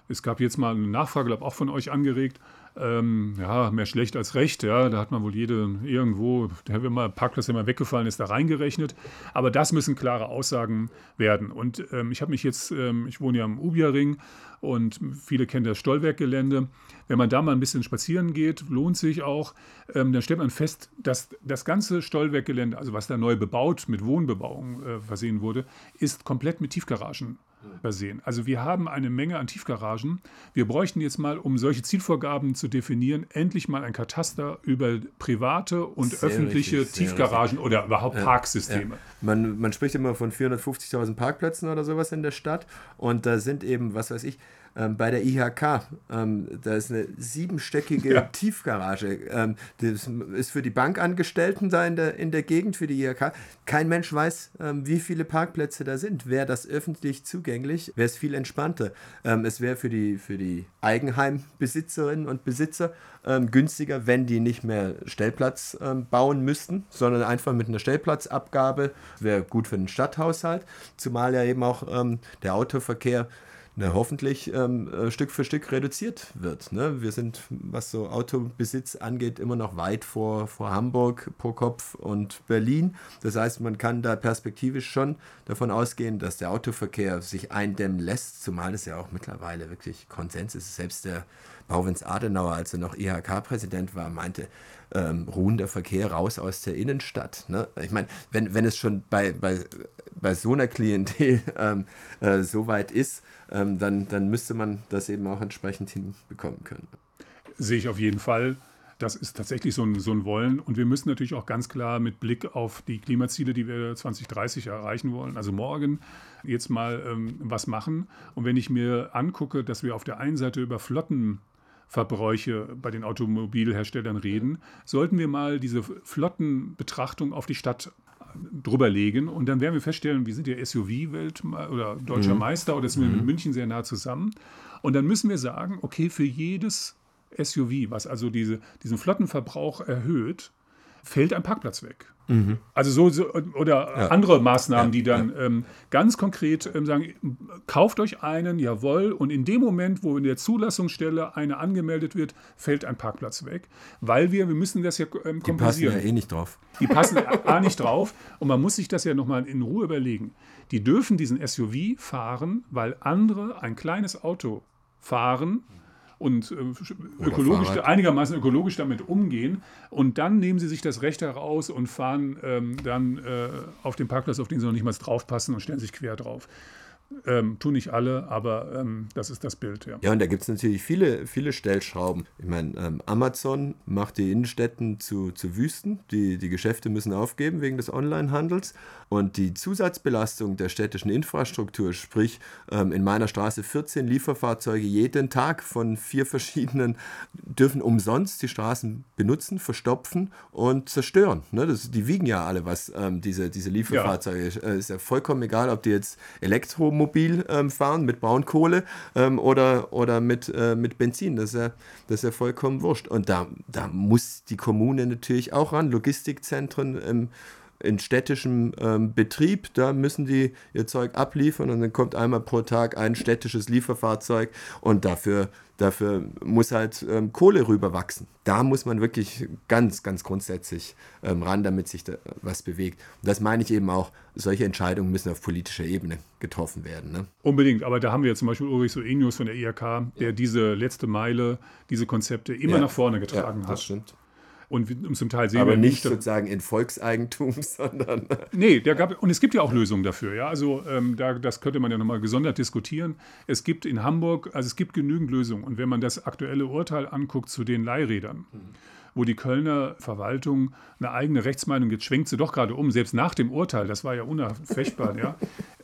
Es gab jetzt mal eine Nachfrage, glaube auch von euch angeregt. Ähm, ja, mehr schlecht als recht. Ja, da hat man wohl jede irgendwo, der wenn mal Parkplatz, der mal weggefallen ist, da reingerechnet. Aber das müssen klare Aussagen werden. Und ähm, ich habe mich jetzt, ähm, ich wohne ja am Ubia-Ring und viele kennen das Stollwerkgelände. Wenn man da mal ein bisschen spazieren geht, lohnt sich auch, ähm, dann stellt man fest, dass das ganze Stollwerkgelände, also was da neu bebaut, mit Wohnbebauung äh, versehen wurde, ist komplett mit Tiefgaragen versehen. Also wir haben eine Menge an Tiefgaragen. Wir bräuchten jetzt mal, um solche Zielvorgaben zu definieren, endlich mal ein Kataster über private und sehr öffentliche richtig, Tiefgaragen oder überhaupt ja, Parksysteme. Ja. Man, man spricht immer von 450.000 Parkplätzen oder sowas in der Stadt und da sind eben, was weiß ich, ähm, bei der IHK. Ähm, da ist eine siebenstöckige ja. Tiefgarage. Ähm, das ist für die Bankangestellten da in der, in der Gegend, für die IHK. Kein Mensch weiß, ähm, wie viele Parkplätze da sind. Wäre das öffentlich zugänglich, wäre es viel entspannter. Ähm, es wäre für die, für die Eigenheimbesitzerinnen und Besitzer ähm, günstiger, wenn die nicht mehr Stellplatz bauen müssten, sondern einfach mit einer Stellplatzabgabe. Wäre gut für den Stadthaushalt, zumal ja eben auch der Autoverkehr na, hoffentlich ähm, äh, Stück für Stück reduziert wird. Ne? Wir sind, was so Autobesitz angeht, immer noch weit vor, vor Hamburg pro Kopf und Berlin. Das heißt, man kann da perspektivisch schon davon ausgehen, dass der Autoverkehr sich eindämmen lässt, zumal es ja auch mittlerweile wirklich Konsens ist. Selbst der Bauwens Adenauer, als er noch IHK-Präsident war, meinte, ähm, ruhender Verkehr raus aus der Innenstadt. Ne? Ich meine, wenn, wenn es schon bei, bei, bei so einer Klientel ähm, äh, so weit ist, ähm, dann, dann müsste man das eben auch entsprechend hinbekommen können. Sehe ich auf jeden Fall. das ist tatsächlich so ein, so ein Wollen. Und wir müssen natürlich auch ganz klar mit Blick auf die Klimaziele, die wir 2030 erreichen wollen, also morgen, jetzt mal ähm, was machen. Und wenn ich mir angucke, dass wir auf der einen Seite über Flottenverbräuche bei den Automobilherstellern reden, sollten wir mal diese Flottenbetrachtung auf die Stadt drüber legen und dann werden wir feststellen, wir sind ja SUV-Welt oder deutscher mhm. Meister oder sind wir mhm. mit München sehr nah zusammen. Und dann müssen wir sagen, okay, für jedes SUV, was also diese, diesen Flottenverbrauch erhöht, fällt ein Parkplatz weg. Mhm. Also so, so, oder ja. andere Maßnahmen, ja. die dann ja. ähm, ganz konkret ähm, sagen, kauft euch einen, jawohl, und in dem Moment, wo in der Zulassungsstelle eine angemeldet wird, fällt ein Parkplatz weg, weil wir, wir müssen das ja ähm, kompensieren. Die passen ja eh nicht drauf. Die passen A nicht drauf und man muss sich das ja nochmal in Ruhe überlegen. Die dürfen diesen SUV fahren, weil andere ein kleines Auto fahren, und äh, ökologisch, einigermaßen ökologisch damit umgehen. Und dann nehmen sie sich das Recht heraus und fahren ähm, dann äh, auf den Parkplatz, auf den sie noch nicht mal draufpassen und stellen sich quer drauf. Ähm, tun nicht alle, aber ähm, das ist das Bild. Ja, ja und da gibt es natürlich viele, viele Stellschrauben. Ich meine, ähm, Amazon macht die Innenstädten zu, zu Wüsten. Die, die Geschäfte müssen aufgeben wegen des Onlinehandels. Und die Zusatzbelastung der städtischen Infrastruktur, sprich ähm, in meiner Straße 14 Lieferfahrzeuge jeden Tag von vier verschiedenen, dürfen umsonst die Straßen benutzen, verstopfen und zerstören. Ne? Das, die wiegen ja alle was, ähm, diese, diese Lieferfahrzeuge. Ja. Äh, ist ja vollkommen egal, ob die jetzt Elektromobil ähm, fahren mit Braunkohle ähm, oder, oder mit, äh, mit Benzin. Das ist, ja, das ist ja vollkommen wurscht. Und da, da muss die Kommune natürlich auch ran. Logistikzentren ähm, in städtischem ähm, Betrieb, da müssen die ihr Zeug abliefern und dann kommt einmal pro Tag ein städtisches Lieferfahrzeug und dafür, dafür muss halt ähm, Kohle rüberwachsen. Da muss man wirklich ganz, ganz grundsätzlich ähm, ran, damit sich da was bewegt. Und das meine ich eben auch, solche Entscheidungen müssen auf politischer Ebene getroffen werden. Ne? Unbedingt, aber da haben wir ja zum Beispiel Ulrich Soenius von der IHK, der ja. diese letzte Meile, diese Konzepte immer ja. nach vorne getragen ja, das hat. Das stimmt. Und zum Teil sehen Aber wir nicht, sozusagen in Volkseigentum, sondern. Nee, der gab, und es gibt ja auch Lösungen dafür. Ja? Also ähm, da, das könnte man ja nochmal gesondert diskutieren. Es gibt in Hamburg, also es gibt genügend Lösungen. Und wenn man das aktuelle Urteil anguckt zu den Leihrädern, mhm wo die Kölner Verwaltung eine eigene Rechtsmeinung, jetzt schwenkt sie doch gerade um, selbst nach dem Urteil, das war ja unerfechtbar, ja,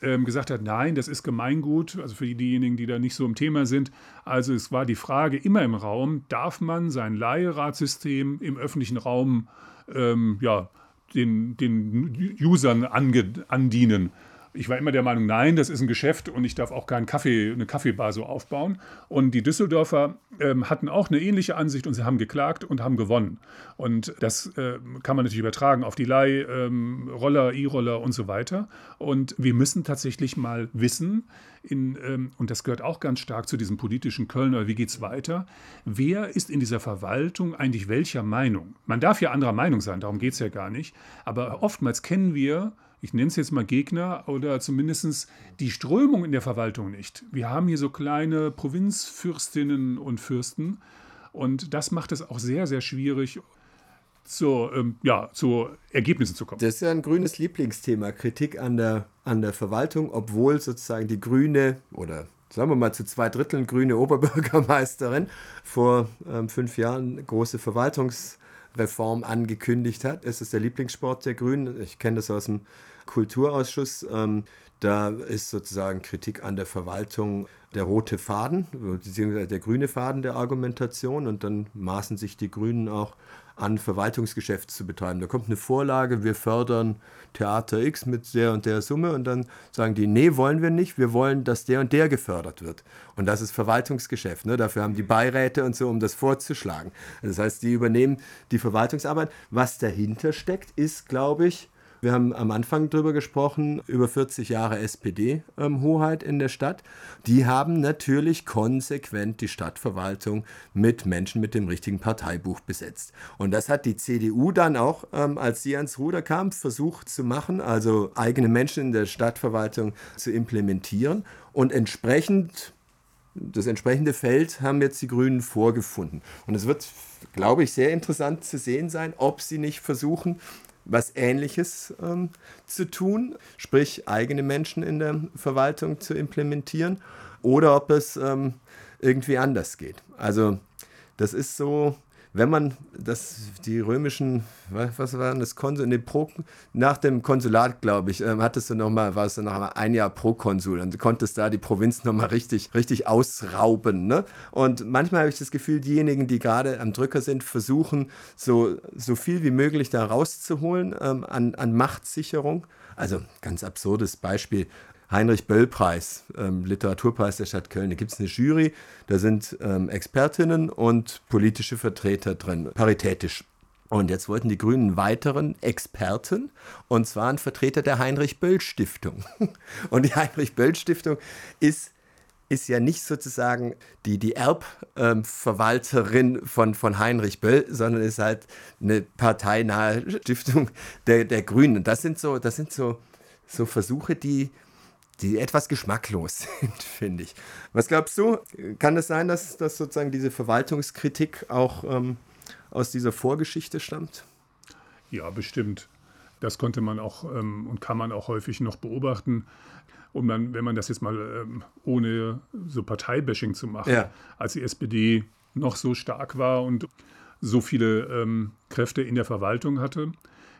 ähm, gesagt hat, nein, das ist Gemeingut, also für diejenigen, die da nicht so im Thema sind. Also es war die Frage immer im Raum, darf man sein Leihradsystem im öffentlichen Raum ähm, ja, den, den Usern ange, andienen? Ich war immer der Meinung, nein, das ist ein Geschäft und ich darf auch keinen Kaffee, eine Kaffeebar so aufbauen. Und die Düsseldorfer ähm, hatten auch eine ähnliche Ansicht und sie haben geklagt und haben gewonnen. Und das äh, kann man natürlich übertragen auf die Leihroller, ähm, E-Roller und so weiter. Und wir müssen tatsächlich mal wissen, in, ähm, und das gehört auch ganz stark zu diesem politischen Kölner, wie geht es weiter, wer ist in dieser Verwaltung eigentlich welcher Meinung? Man darf ja anderer Meinung sein, darum geht es ja gar nicht. Aber oftmals kennen wir ich nenne es jetzt mal Gegner oder zumindest die Strömung in der Verwaltung nicht. Wir haben hier so kleine Provinzfürstinnen und Fürsten und das macht es auch sehr, sehr schwierig, zu, ähm, ja, zu Ergebnissen zu kommen. Das ist ja ein grünes Lieblingsthema, Kritik an der, an der Verwaltung, obwohl sozusagen die grüne oder sagen wir mal zu zwei Dritteln grüne Oberbürgermeisterin vor ähm, fünf Jahren große Verwaltungsreform angekündigt hat. Es ist der Lieblingssport der Grünen. Ich kenne das aus dem Kulturausschuss. Ähm, da ist sozusagen Kritik an der Verwaltung der rote Faden, beziehungsweise der grüne Faden der Argumentation. Und dann maßen sich die Grünen auch an, Verwaltungsgeschäft zu betreiben. Da kommt eine Vorlage, wir fördern Theater X mit der und der Summe und dann sagen die, nee, wollen wir nicht, wir wollen, dass der und der gefördert wird. Und das ist Verwaltungsgeschäft. Ne? Dafür haben die Beiräte und so, um das vorzuschlagen. Das heißt, die übernehmen die Verwaltungsarbeit. Was dahinter steckt, ist, glaube ich, wir haben am Anfang darüber gesprochen, über 40 Jahre SPD-Hoheit in der Stadt. Die haben natürlich konsequent die Stadtverwaltung mit Menschen mit dem richtigen Parteibuch besetzt. Und das hat die CDU dann auch, ähm, als sie ans Ruder kam, versucht zu machen, also eigene Menschen in der Stadtverwaltung zu implementieren. Und entsprechend das entsprechende Feld haben jetzt die Grünen vorgefunden. Und es wird, glaube ich, sehr interessant zu sehen sein, ob sie nicht versuchen, was Ähnliches ähm, zu tun, sprich eigene Menschen in der Verwaltung zu implementieren, oder ob es ähm, irgendwie anders geht. Also das ist so wenn man das, die römischen, was waren das, Konsul, nee, Pro, nach dem Konsulat, glaube ich, ähm, hattest du noch mal, war es dann noch mal ein Jahr pro Konsul und du konntest da die Provinz noch mal richtig, richtig ausrauben. Ne? Und manchmal habe ich das Gefühl, diejenigen, die gerade am Drücker sind, versuchen, so, so viel wie möglich da rauszuholen ähm, an, an Machtsicherung. Also ganz absurdes Beispiel. Heinrich-Böll-Preis, ähm, Literaturpreis der Stadt Köln. Da gibt es eine Jury, da sind ähm, Expertinnen und politische Vertreter drin, paritätisch. Und jetzt wollten die Grünen weiteren Experten, und zwar einen Vertreter der Heinrich-Böll-Stiftung. Und die Heinrich-Böll-Stiftung ist ist ja nicht sozusagen die, die Erbverwalterin ähm, von, von Heinrich Böll, sondern ist halt eine parteinahe Stiftung der, der Grünen. Das sind so, das sind so, so Versuche, die, die etwas geschmacklos sind, finde ich. Was glaubst du? Kann es sein, dass, dass sozusagen diese Verwaltungskritik auch ähm, aus dieser Vorgeschichte stammt? Ja, bestimmt. Das konnte man auch ähm, und kann man auch häufig noch beobachten. Und man, wenn man das jetzt mal ähm, ohne so Parteibashing zu machen, ja. als die SPD noch so stark war und so viele ähm, Kräfte in der Verwaltung hatte,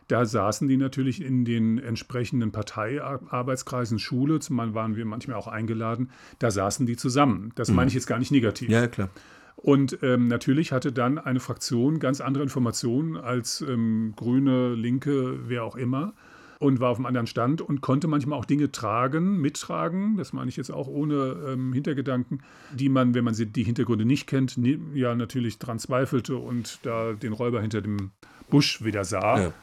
da saßen die natürlich in den entsprechenden Parteiarbeitskreisen Schule, zumal waren wir manchmal auch eingeladen, da saßen die zusammen. Das mhm. meine ich jetzt gar nicht negativ. Ja, klar. Und ähm, natürlich hatte dann eine Fraktion ganz andere Informationen als ähm, Grüne, Linke, wer auch immer und war auf einem anderen Stand und konnte manchmal auch Dinge tragen, mittragen, das meine ich jetzt auch ohne ähm, Hintergedanken, die man, wenn man sie, die Hintergründe nicht kennt, nie, ja natürlich dran zweifelte und da den Räuber hinter dem Busch wieder sah. Ja.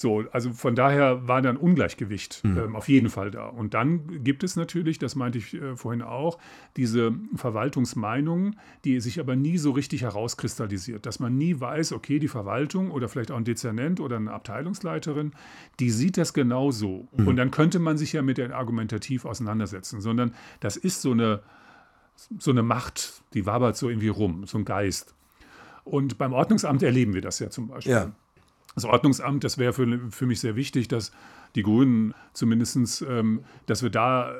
So, also von daher war da ein Ungleichgewicht mhm. ähm, auf jeden Fall da. Und dann gibt es natürlich, das meinte ich äh, vorhin auch, diese Verwaltungsmeinung, die sich aber nie so richtig herauskristallisiert, dass man nie weiß, okay, die Verwaltung oder vielleicht auch ein Dezernent oder eine Abteilungsleiterin, die sieht das genau so. Mhm. Und dann könnte man sich ja mit der argumentativ auseinandersetzen, sondern das ist so eine, so eine Macht, die wabert so irgendwie rum, so ein Geist. Und beim Ordnungsamt erleben wir das ja zum Beispiel. Ja. Das Ordnungsamt, das wäre für, für mich sehr wichtig, dass die Grünen zumindest, ähm, dass wir da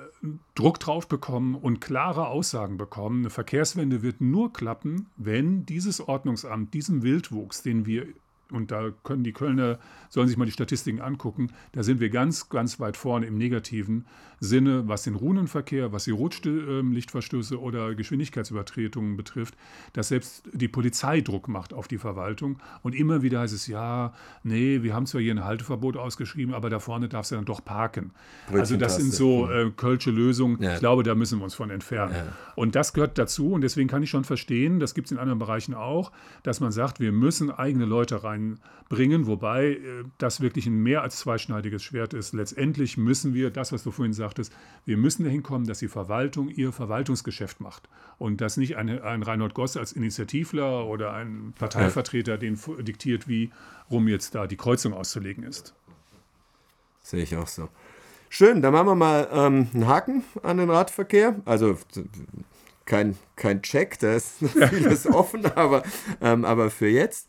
Druck drauf bekommen und klare Aussagen bekommen. Eine Verkehrswende wird nur klappen, wenn dieses Ordnungsamt, diesem Wildwuchs, den wir und da können die Kölner, sollen sich mal die Statistiken angucken, da sind wir ganz, ganz weit vorne im negativen Sinne, was den Runenverkehr, was die Rotlichtverstöße oder Geschwindigkeitsübertretungen betrifft, dass selbst die Polizei Druck macht auf die Verwaltung. Und immer wieder heißt es, ja, nee, wir haben zwar hier ein Halteverbot ausgeschrieben, aber da vorne darfst du dann doch parken. Also das sind so äh, kölsche Lösungen. Ja. Ich glaube, da müssen wir uns von entfernen. Ja. Und das gehört dazu und deswegen kann ich schon verstehen, das gibt es in anderen Bereichen auch, dass man sagt, wir müssen eigene Leute reinbringen, wobei äh, das wirklich ein mehr als zweischneidiges Schwert ist. Letztendlich müssen wir, das, was du vorhin sagtest, wir müssen dahin kommen, dass die Verwaltung ihr Verwaltungsgeschäft macht und dass nicht eine, ein Reinhold Goss als Initiativler oder ein Parteivertreter den diktiert, wie rum jetzt da die Kreuzung auszulegen ist. Sehe ich auch so. Schön, dann machen wir mal ähm, einen Haken an den Radverkehr. Also kein, kein Check, da ist vieles offen, aber, ähm, aber für jetzt.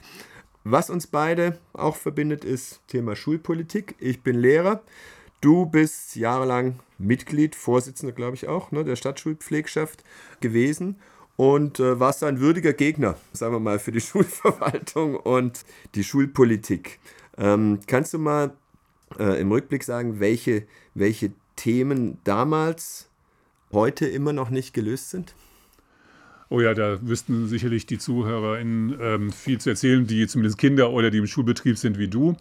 Was uns beide auch verbindet, ist Thema Schulpolitik. Ich bin Lehrer. Du bist jahrelang Mitglied, Vorsitzender, glaube ich auch, ne, der Stadtschulpflegschaft gewesen und äh, warst ein würdiger Gegner, sagen wir mal, für die Schulverwaltung und die Schulpolitik. Ähm, kannst du mal äh, im Rückblick sagen, welche, welche Themen damals heute immer noch nicht gelöst sind? Oh ja, da wüssten sicherlich die ZuhörerInnen ähm, viel zu erzählen, die zumindest Kinder oder die im Schulbetrieb sind wie du.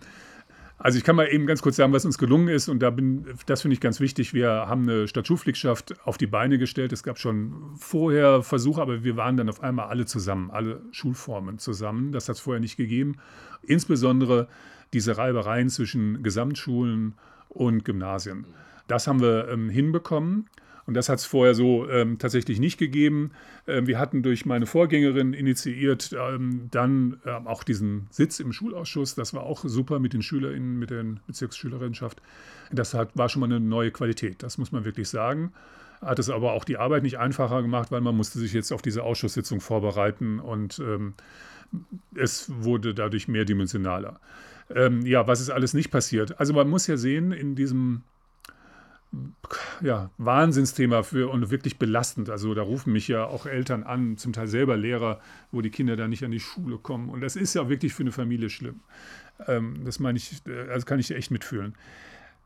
Also ich kann mal eben ganz kurz sagen, was uns gelungen ist und da bin, das finde ich ganz wichtig. Wir haben eine Stadtschulpflichtschaftschaft auf die Beine gestellt. Es gab schon vorher Versuche, aber wir waren dann auf einmal alle zusammen, alle Schulformen zusammen. Das hat es vorher nicht gegeben. Insbesondere diese Reibereien zwischen Gesamtschulen und Gymnasien. Das haben wir ähm, hinbekommen. Und das hat es vorher so ähm, tatsächlich nicht gegeben. Ähm, wir hatten durch meine Vorgängerin initiiert ähm, dann ähm, auch diesen Sitz im Schulausschuss. Das war auch super mit den SchülerInnen, mit der Bezirksschülerinnenschaft. Das hat, war schon mal eine neue Qualität, das muss man wirklich sagen. Hat es aber auch die Arbeit nicht einfacher gemacht, weil man musste sich jetzt auf diese Ausschusssitzung vorbereiten und ähm, es wurde dadurch mehrdimensionaler. Ähm, ja, was ist alles nicht passiert? Also man muss ja sehen, in diesem ja, Wahnsinnsthema für und wirklich belastend. Also da rufen mich ja auch Eltern an, zum Teil selber Lehrer, wo die Kinder da nicht an die Schule kommen. Und das ist ja wirklich für eine Familie schlimm. Ähm, das meine ich, also kann ich echt mitfühlen.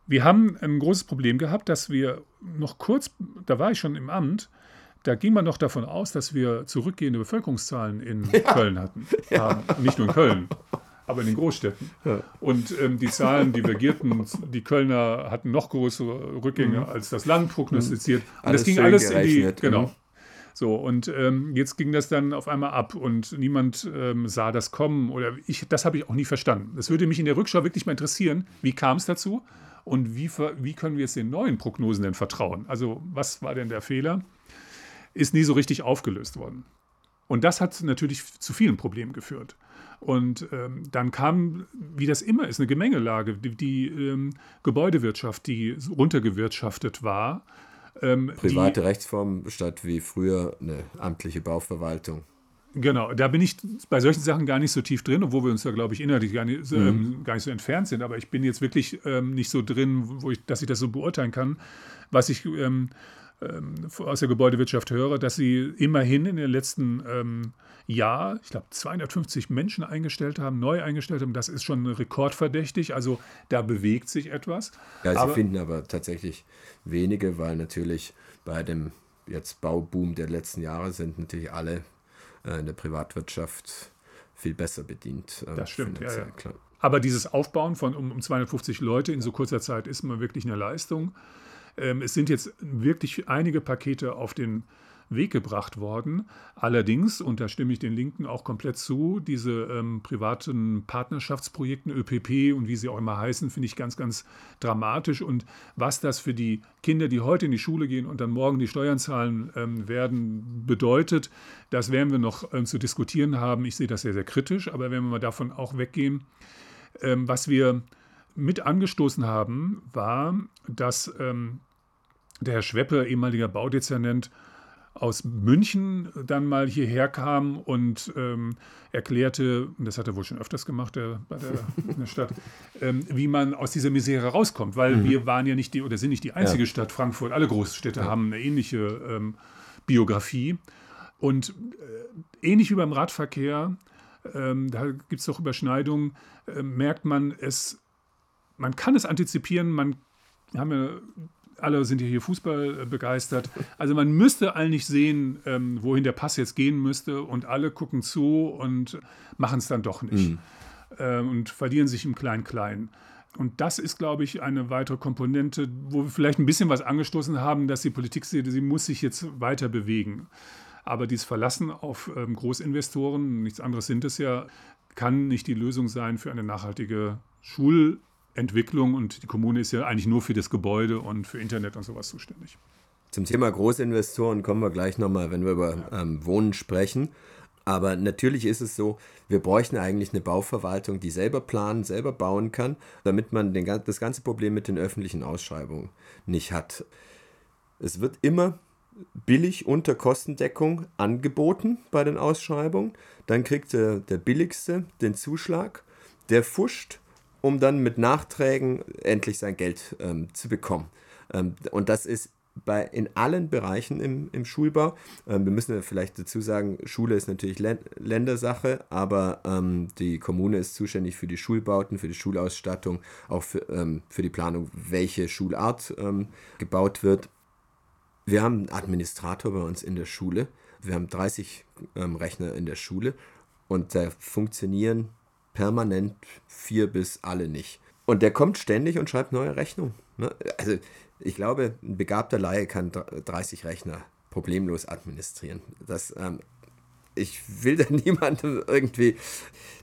Wir haben ein großes Problem gehabt, dass wir noch kurz, da war ich schon im Amt, da ging man noch davon aus, dass wir zurückgehende Bevölkerungszahlen in ja. Köln hatten. Ja. Nicht nur in Köln aber in den Großstädten. Ja. Und ähm, die Zahlen divergierten. Die Kölner hatten noch größere Rückgänge mhm. als das Land prognostiziert. Mhm. Und das ging alles gerechnet. in die. Genau. Mhm. So, und ähm, jetzt ging das dann auf einmal ab und niemand ähm, sah das kommen. Oder ich, das habe ich auch nie verstanden. Das würde mich in der Rückschau wirklich mal interessieren. Wie kam es dazu? Und wie, wie können wir jetzt den neuen Prognosen denn vertrauen? Also, was war denn der Fehler? Ist nie so richtig aufgelöst worden. Und das hat natürlich zu vielen Problemen geführt. Und ähm, dann kam, wie das immer ist, eine Gemengelage. Die, die ähm, Gebäudewirtschaft, die runtergewirtschaftet war. Ähm, Private die, Rechtsform statt wie früher eine amtliche Bauverwaltung. Genau, da bin ich bei solchen Sachen gar nicht so tief drin, obwohl wir uns da, glaube ich, inhaltlich gar nicht, mhm. ähm, gar nicht so entfernt sind. Aber ich bin jetzt wirklich ähm, nicht so drin, wo ich, dass ich das so beurteilen kann. Was ich ähm, ähm aus der Gebäudewirtschaft höre, dass sie immerhin in den letzten ähm, Jahr, ich glaube, 250 Menschen eingestellt haben, neu eingestellt haben. Das ist schon rekordverdächtig. Also da bewegt sich etwas. Ja, sie aber, finden aber tatsächlich wenige, weil natürlich bei dem jetzt Bauboom der letzten Jahre sind natürlich alle äh, in der Privatwirtschaft viel besser bedient. Äh, das stimmt, ja, ja. Klar. Aber dieses Aufbauen von um, um 250 Leute in so kurzer Zeit ist mal wirklich eine Leistung. Ähm, es sind jetzt wirklich einige Pakete auf den Weg gebracht worden. Allerdings, und da stimme ich den Linken auch komplett zu, diese ähm, privaten Partnerschaftsprojekten, ÖPP und wie sie auch immer heißen, finde ich ganz, ganz dramatisch. Und was das für die Kinder, die heute in die Schule gehen und dann morgen die Steuern zahlen ähm, werden, bedeutet, das werden wir noch ähm, zu diskutieren haben. Ich sehe das sehr, sehr kritisch, aber wenn wir mal davon auch weggehen, ähm, was wir mit angestoßen haben, war, dass ähm, der Herr Schweppe, ehemaliger Baudezernent, aus München dann mal hierher kam und ähm, erklärte, und das hat er wohl schon öfters gemacht der, bei der, der Stadt, ähm, wie man aus dieser Misere rauskommt. Weil mhm. wir waren ja nicht die, oder sind nicht die einzige ja. Stadt, Frankfurt, alle Großstädte ja. haben eine ähnliche ähm, Biografie. Und äh, ähnlich wie beim Radverkehr, ähm, da gibt es doch Überschneidungen, äh, merkt man es, man kann es antizipieren, man haben ja alle sind hier Fußball äh, begeistert. Also man müsste eigentlich sehen, ähm, wohin der Pass jetzt gehen müsste und alle gucken zu und machen es dann doch nicht mhm. ähm, und verlieren sich im Klein-Klein. Und das ist, glaube ich, eine weitere Komponente, wo wir vielleicht ein bisschen was angestoßen haben, dass die Politik sieht, sie muss sich jetzt weiter bewegen. Aber dieses Verlassen auf ähm, Großinvestoren, nichts anderes sind es ja, kann nicht die Lösung sein für eine nachhaltige Schul- Entwicklung und die Kommune ist ja eigentlich nur für das Gebäude und für Internet und sowas zuständig. Zum Thema Großinvestoren kommen wir gleich nochmal, wenn wir über ähm, Wohnen sprechen. Aber natürlich ist es so, wir bräuchten eigentlich eine Bauverwaltung, die selber planen, selber bauen kann, damit man den, das ganze Problem mit den öffentlichen Ausschreibungen nicht hat. Es wird immer billig unter Kostendeckung angeboten bei den Ausschreibungen. Dann kriegt der, der Billigste den Zuschlag, der fuscht um dann mit Nachträgen endlich sein Geld ähm, zu bekommen. Ähm, und das ist bei, in allen Bereichen im, im Schulbau. Ähm, wir müssen vielleicht dazu sagen, Schule ist natürlich Ländersache, aber ähm, die Kommune ist zuständig für die Schulbauten, für die Schulausstattung, auch für, ähm, für die Planung, welche Schulart ähm, gebaut wird. Wir haben einen Administrator bei uns in der Schule. Wir haben 30 ähm, Rechner in der Schule und da funktionieren permanent vier bis alle nicht. Und der kommt ständig und schreibt neue Rechnungen. Ne? Also ich glaube, ein begabter Laie kann 30 Rechner problemlos administrieren. Das, ähm, ich will da niemandem irgendwie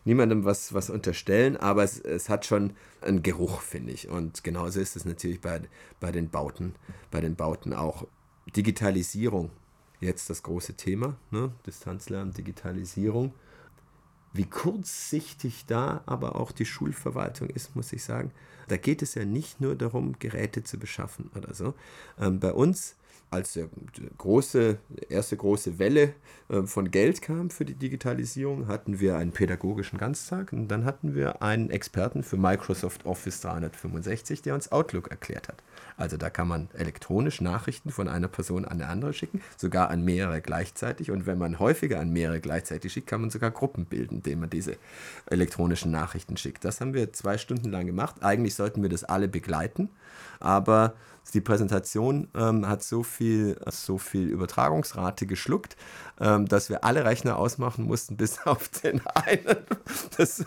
niemandem was, was unterstellen, aber es, es hat schon einen Geruch, finde ich. Und genauso ist es natürlich bei, bei den Bauten, bei den Bauten auch. Digitalisierung, jetzt das große Thema, ne? Distanzlernen, Digitalisierung wie kurzsichtig da aber auch die Schulverwaltung ist, muss ich sagen. Da geht es ja nicht nur darum, Geräte zu beschaffen oder so. Ähm, bei uns als der große, erste große Welle äh, von Geld kam für die Digitalisierung, hatten wir einen pädagogischen Ganztag und dann hatten wir einen Experten für Microsoft Office 365, der uns Outlook erklärt hat. Also da kann man elektronisch Nachrichten von einer Person an eine andere schicken, sogar an mehrere gleichzeitig. Und wenn man häufiger an mehrere gleichzeitig schickt, kann man sogar Gruppen bilden, indem man diese elektronischen Nachrichten schickt. Das haben wir zwei Stunden lang gemacht. Eigentlich sollten wir das alle begleiten, aber die Präsentation ähm, hat so viel, so viel Übertragungsrate geschluckt, ähm, dass wir alle Rechner ausmachen mussten, bis auf den einen des,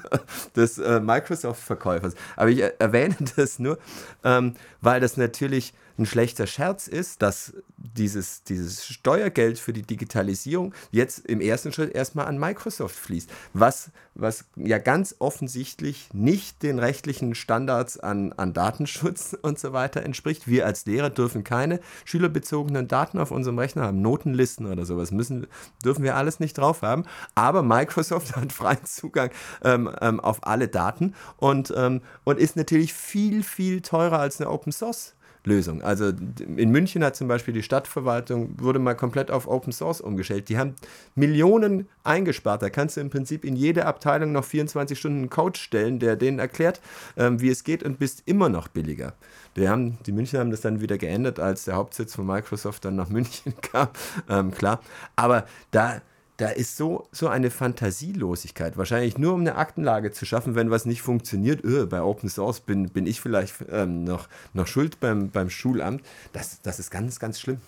des äh, Microsoft-Verkäufers. Aber ich erwähne das nur, ähm, weil das natürlich ein schlechter Scherz ist, dass dieses, dieses Steuergeld für die Digitalisierung jetzt im ersten Schritt erstmal an Microsoft fließt, was, was ja ganz offensichtlich nicht den rechtlichen Standards an, an Datenschutz und so weiter entspricht. Wir als Lehrer dürfen keine schülerbezogenen Daten auf unserem Rechner haben, Notenlisten oder sowas müssen, dürfen wir alles nicht drauf haben, aber Microsoft hat freien Zugang ähm, ähm, auf alle Daten und, ähm, und ist natürlich viel, viel teurer als eine Open Source Lösung. Also in München hat zum Beispiel die Stadtverwaltung, wurde mal komplett auf Open Source umgestellt. Die haben Millionen eingespart. Da kannst du im Prinzip in jede Abteilung noch 24 Stunden einen Coach stellen, der denen erklärt, ähm, wie es geht und bist immer noch billiger. Die, haben, die München haben das dann wieder geändert, als der Hauptsitz von Microsoft dann nach München kam. Ähm, klar. Aber da da ist so, so eine Fantasielosigkeit. Wahrscheinlich nur um eine Aktenlage zu schaffen, wenn was nicht funktioniert. Öh, bei Open Source bin, bin ich vielleicht ähm, noch, noch schuld beim, beim Schulamt. Das, das ist ganz, ganz schlimm.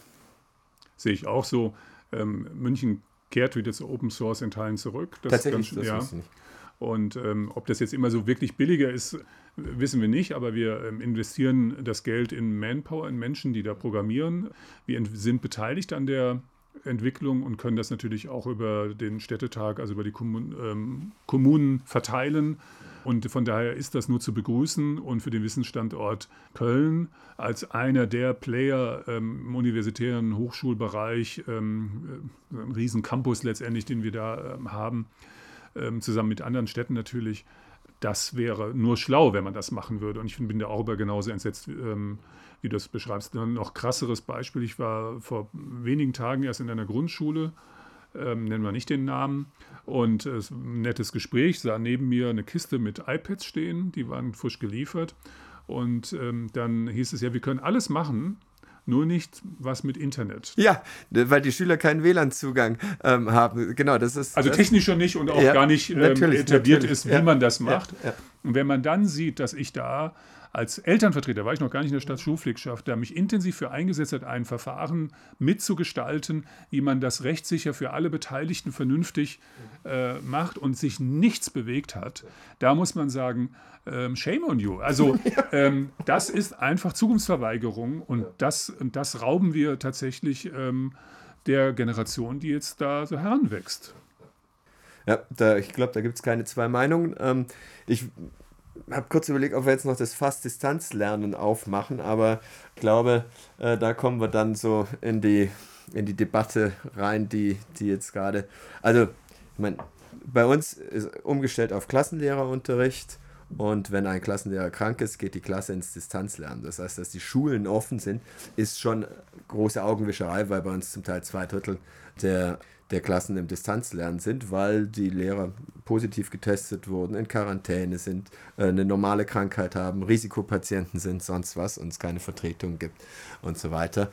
Sehe ich auch so. Ähm, München kehrt wieder zu Open Source in Teilen zurück. Das Tatsächlich, ganz, das ja. nicht. Und ähm, ob das jetzt immer so wirklich billiger ist, wissen wir nicht, aber wir ähm, investieren das Geld in Manpower, in Menschen, die da programmieren. Wir sind beteiligt an der Entwicklung und können das natürlich auch über den Städtetag, also über die ähm, Kommunen verteilen. Und von daher ist das nur zu begrüßen und für den Wissensstandort Köln als einer der Player ähm, im universitären Hochschulbereich, ähm, äh, ein riesen Campus letztendlich, den wir da ähm, haben, ähm, zusammen mit anderen Städten natürlich, das wäre nur schlau, wenn man das machen würde. Und ich bin da auch über genauso entsetzt wie du das beschreibst. Ein noch krasseres Beispiel, ich war vor wenigen Tagen erst in einer Grundschule, ähm, nennen wir nicht den Namen, und es äh, ein nettes Gespräch, sah neben mir eine Kiste mit iPads stehen, die waren frisch geliefert. Und ähm, dann hieß es ja, wir können alles machen, nur nicht was mit Internet. Ja, weil die Schüler keinen WLAN-Zugang ähm, haben. Genau, das ist. Also technischer nicht und auch ja, gar nicht ähm, etabliert natürlich. ist, wie ja, man das macht. Ja, und wenn man dann sieht, dass ich da als Elternvertreter war ich noch gar nicht in der Stadtschulpflegschaft, der mich intensiv für eingesetzt hat, ein Verfahren mitzugestalten, wie man das rechtssicher für alle Beteiligten vernünftig äh, macht und sich nichts bewegt hat. Da muss man sagen, ähm, shame on you. Also ähm, das ist einfach Zukunftsverweigerung und das, und das rauben wir tatsächlich ähm, der Generation, die jetzt da so heranwächst. Ja, da, ich glaube, da gibt es keine zwei Meinungen. Ähm, ich habe kurz überlegt, ob wir jetzt noch das Fast Distanzlernen aufmachen, aber ich glaube, äh, da kommen wir dann so in die, in die Debatte rein, die, die jetzt gerade. Also, ich meine, bei uns ist umgestellt auf Klassenlehrerunterricht. Und wenn ein Klassenlehrer krank ist, geht die Klasse ins Distanzlernen. Das heißt, dass die Schulen offen sind, ist schon große Augenwischerei, weil bei uns zum Teil zwei Drittel der der Klassen im Distanzlernen sind, weil die Lehrer positiv getestet wurden, in Quarantäne sind, äh, eine normale Krankheit haben, Risikopatienten sind, sonst was, und es keine Vertretung gibt und so weiter.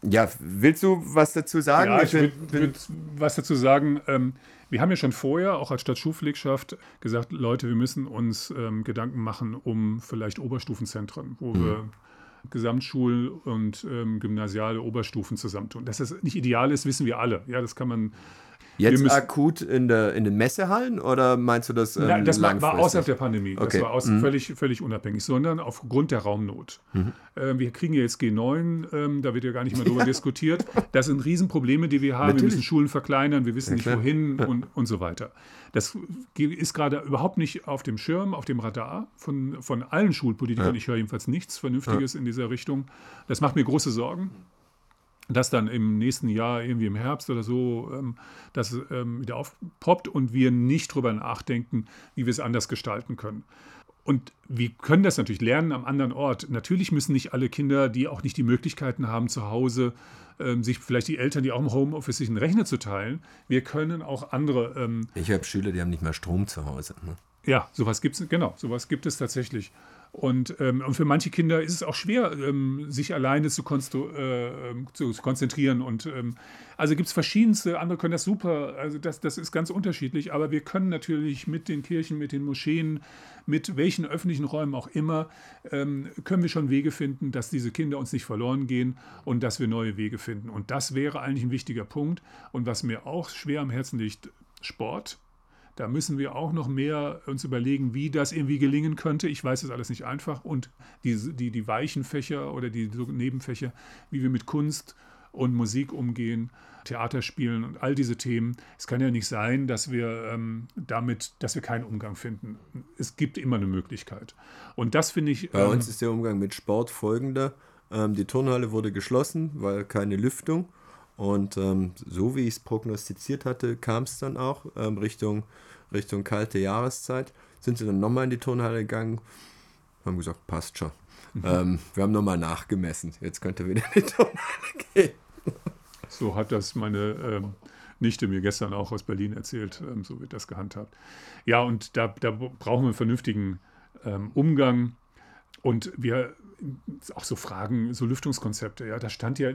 Ja, willst du was dazu sagen? Ja, ich würde würd was dazu sagen. Ähm, wir haben ja schon vorher, auch als Stadtschulpflegschaft, gesagt, Leute, wir müssen uns ähm, Gedanken machen um vielleicht Oberstufenzentren, wo mhm. wir Gesamtschul- und ähm, gymnasiale Oberstufen zusammentun. Dass das nicht ideal ist, wissen wir alle. Ja, das kann man Jetzt akut in, der, in den Messehallen oder meinst du das? Ähm, Nein, das war, war außerhalb der Pandemie. Das okay. war aus, mhm. völlig, völlig unabhängig, sondern aufgrund der Raumnot. Mhm. Äh, wir kriegen ja jetzt G9, ähm, da wird ja gar nicht mehr darüber diskutiert. Das sind Riesenprobleme, die wir haben. Natürlich. Wir müssen Schulen verkleinern, wir wissen ja, nicht wohin und, und so weiter. Das ist gerade überhaupt nicht auf dem Schirm, auf dem Radar von, von allen Schulpolitikern. Ja. Ich höre jedenfalls nichts Vernünftiges in dieser Richtung. Das macht mir große Sorgen dass dann im nächsten Jahr, irgendwie im Herbst oder so, ähm, das ähm, wieder aufpoppt und wir nicht drüber nachdenken, wie wir es anders gestalten können. Und wir können das natürlich lernen am anderen Ort. Natürlich müssen nicht alle Kinder, die auch nicht die Möglichkeiten haben, zu Hause ähm, sich vielleicht die Eltern, die auch im Homeoffice sich einen Rechner zu teilen. Wir können auch andere. Ähm, ich habe Schüler, die haben nicht mehr Strom zu Hause. Ne? Ja, sowas gibt es, genau, sowas gibt es tatsächlich. Und, ähm, und für manche Kinder ist es auch schwer, ähm, sich alleine zu, äh, zu, zu konzentrieren. Und ähm, also gibt es verschiedenste, andere können das super, also das, das ist ganz unterschiedlich, aber wir können natürlich mit den Kirchen, mit den Moscheen, mit welchen öffentlichen Räumen auch immer, ähm, können wir schon Wege finden, dass diese Kinder uns nicht verloren gehen und dass wir neue Wege finden. Und das wäre eigentlich ein wichtiger Punkt. Und was mir auch schwer am Herzen liegt, Sport. Da müssen wir auch noch mehr uns überlegen, wie das irgendwie gelingen könnte. Ich weiß es alles nicht einfach. Und die, die, die weichen Fächer oder die Nebenfächer, wie wir mit Kunst und Musik umgehen, Theater spielen und all diese Themen. Es kann ja nicht sein, dass wir ähm, damit, dass wir keinen Umgang finden. Es gibt immer eine Möglichkeit. Und das finde ich. Bei ähm, uns ist der Umgang mit Sport folgender. Ähm, die Turnhalle wurde geschlossen, weil keine Lüftung. Und ähm, so wie ich es prognostiziert hatte, kam es dann auch ähm, Richtung, Richtung kalte Jahreszeit. Sind sie dann nochmal in die Turnhalle gegangen, haben gesagt, passt schon. Mhm. Ähm, wir haben nochmal nachgemessen. Jetzt könnte wieder in die Turnhalle gehen. So hat das meine ähm, Nichte mir gestern auch aus Berlin erzählt. Ähm, so wird das gehandhabt. Ja, und da, da brauchen wir einen vernünftigen ähm, Umgang. Und wir auch so Fragen, so Lüftungskonzepte. Ja, da stand ja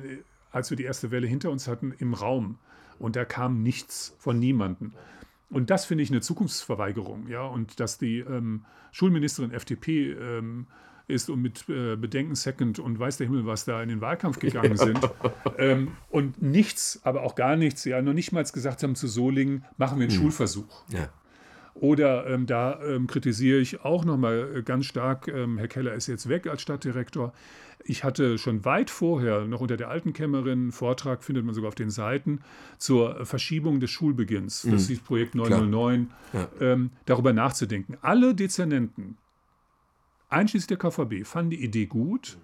als wir die erste Welle hinter uns hatten, im Raum. Und da kam nichts von niemandem. Und das finde ich eine Zukunftsverweigerung. Ja? Und dass die ähm, Schulministerin FDP ähm, ist und mit äh, Bedenken Second und weiß der Himmel, was da in den Wahlkampf gegangen sind. Ähm, und nichts, aber auch gar nichts, ja, noch nicht mal gesagt haben zu Solingen, machen wir einen mhm. Schulversuch. Ja. Oder ähm, da ähm, kritisiere ich auch nochmal äh, ganz stark, ähm, Herr Keller ist jetzt weg als Stadtdirektor. Ich hatte schon weit vorher, noch unter der alten Kämmerin, einen Vortrag, findet man sogar auf den Seiten, zur Verschiebung des Schulbeginns. Mhm. Das ist das Projekt 909, ja. ähm, darüber nachzudenken. Alle Dezernenten, einschließlich der KVB, fanden die Idee gut.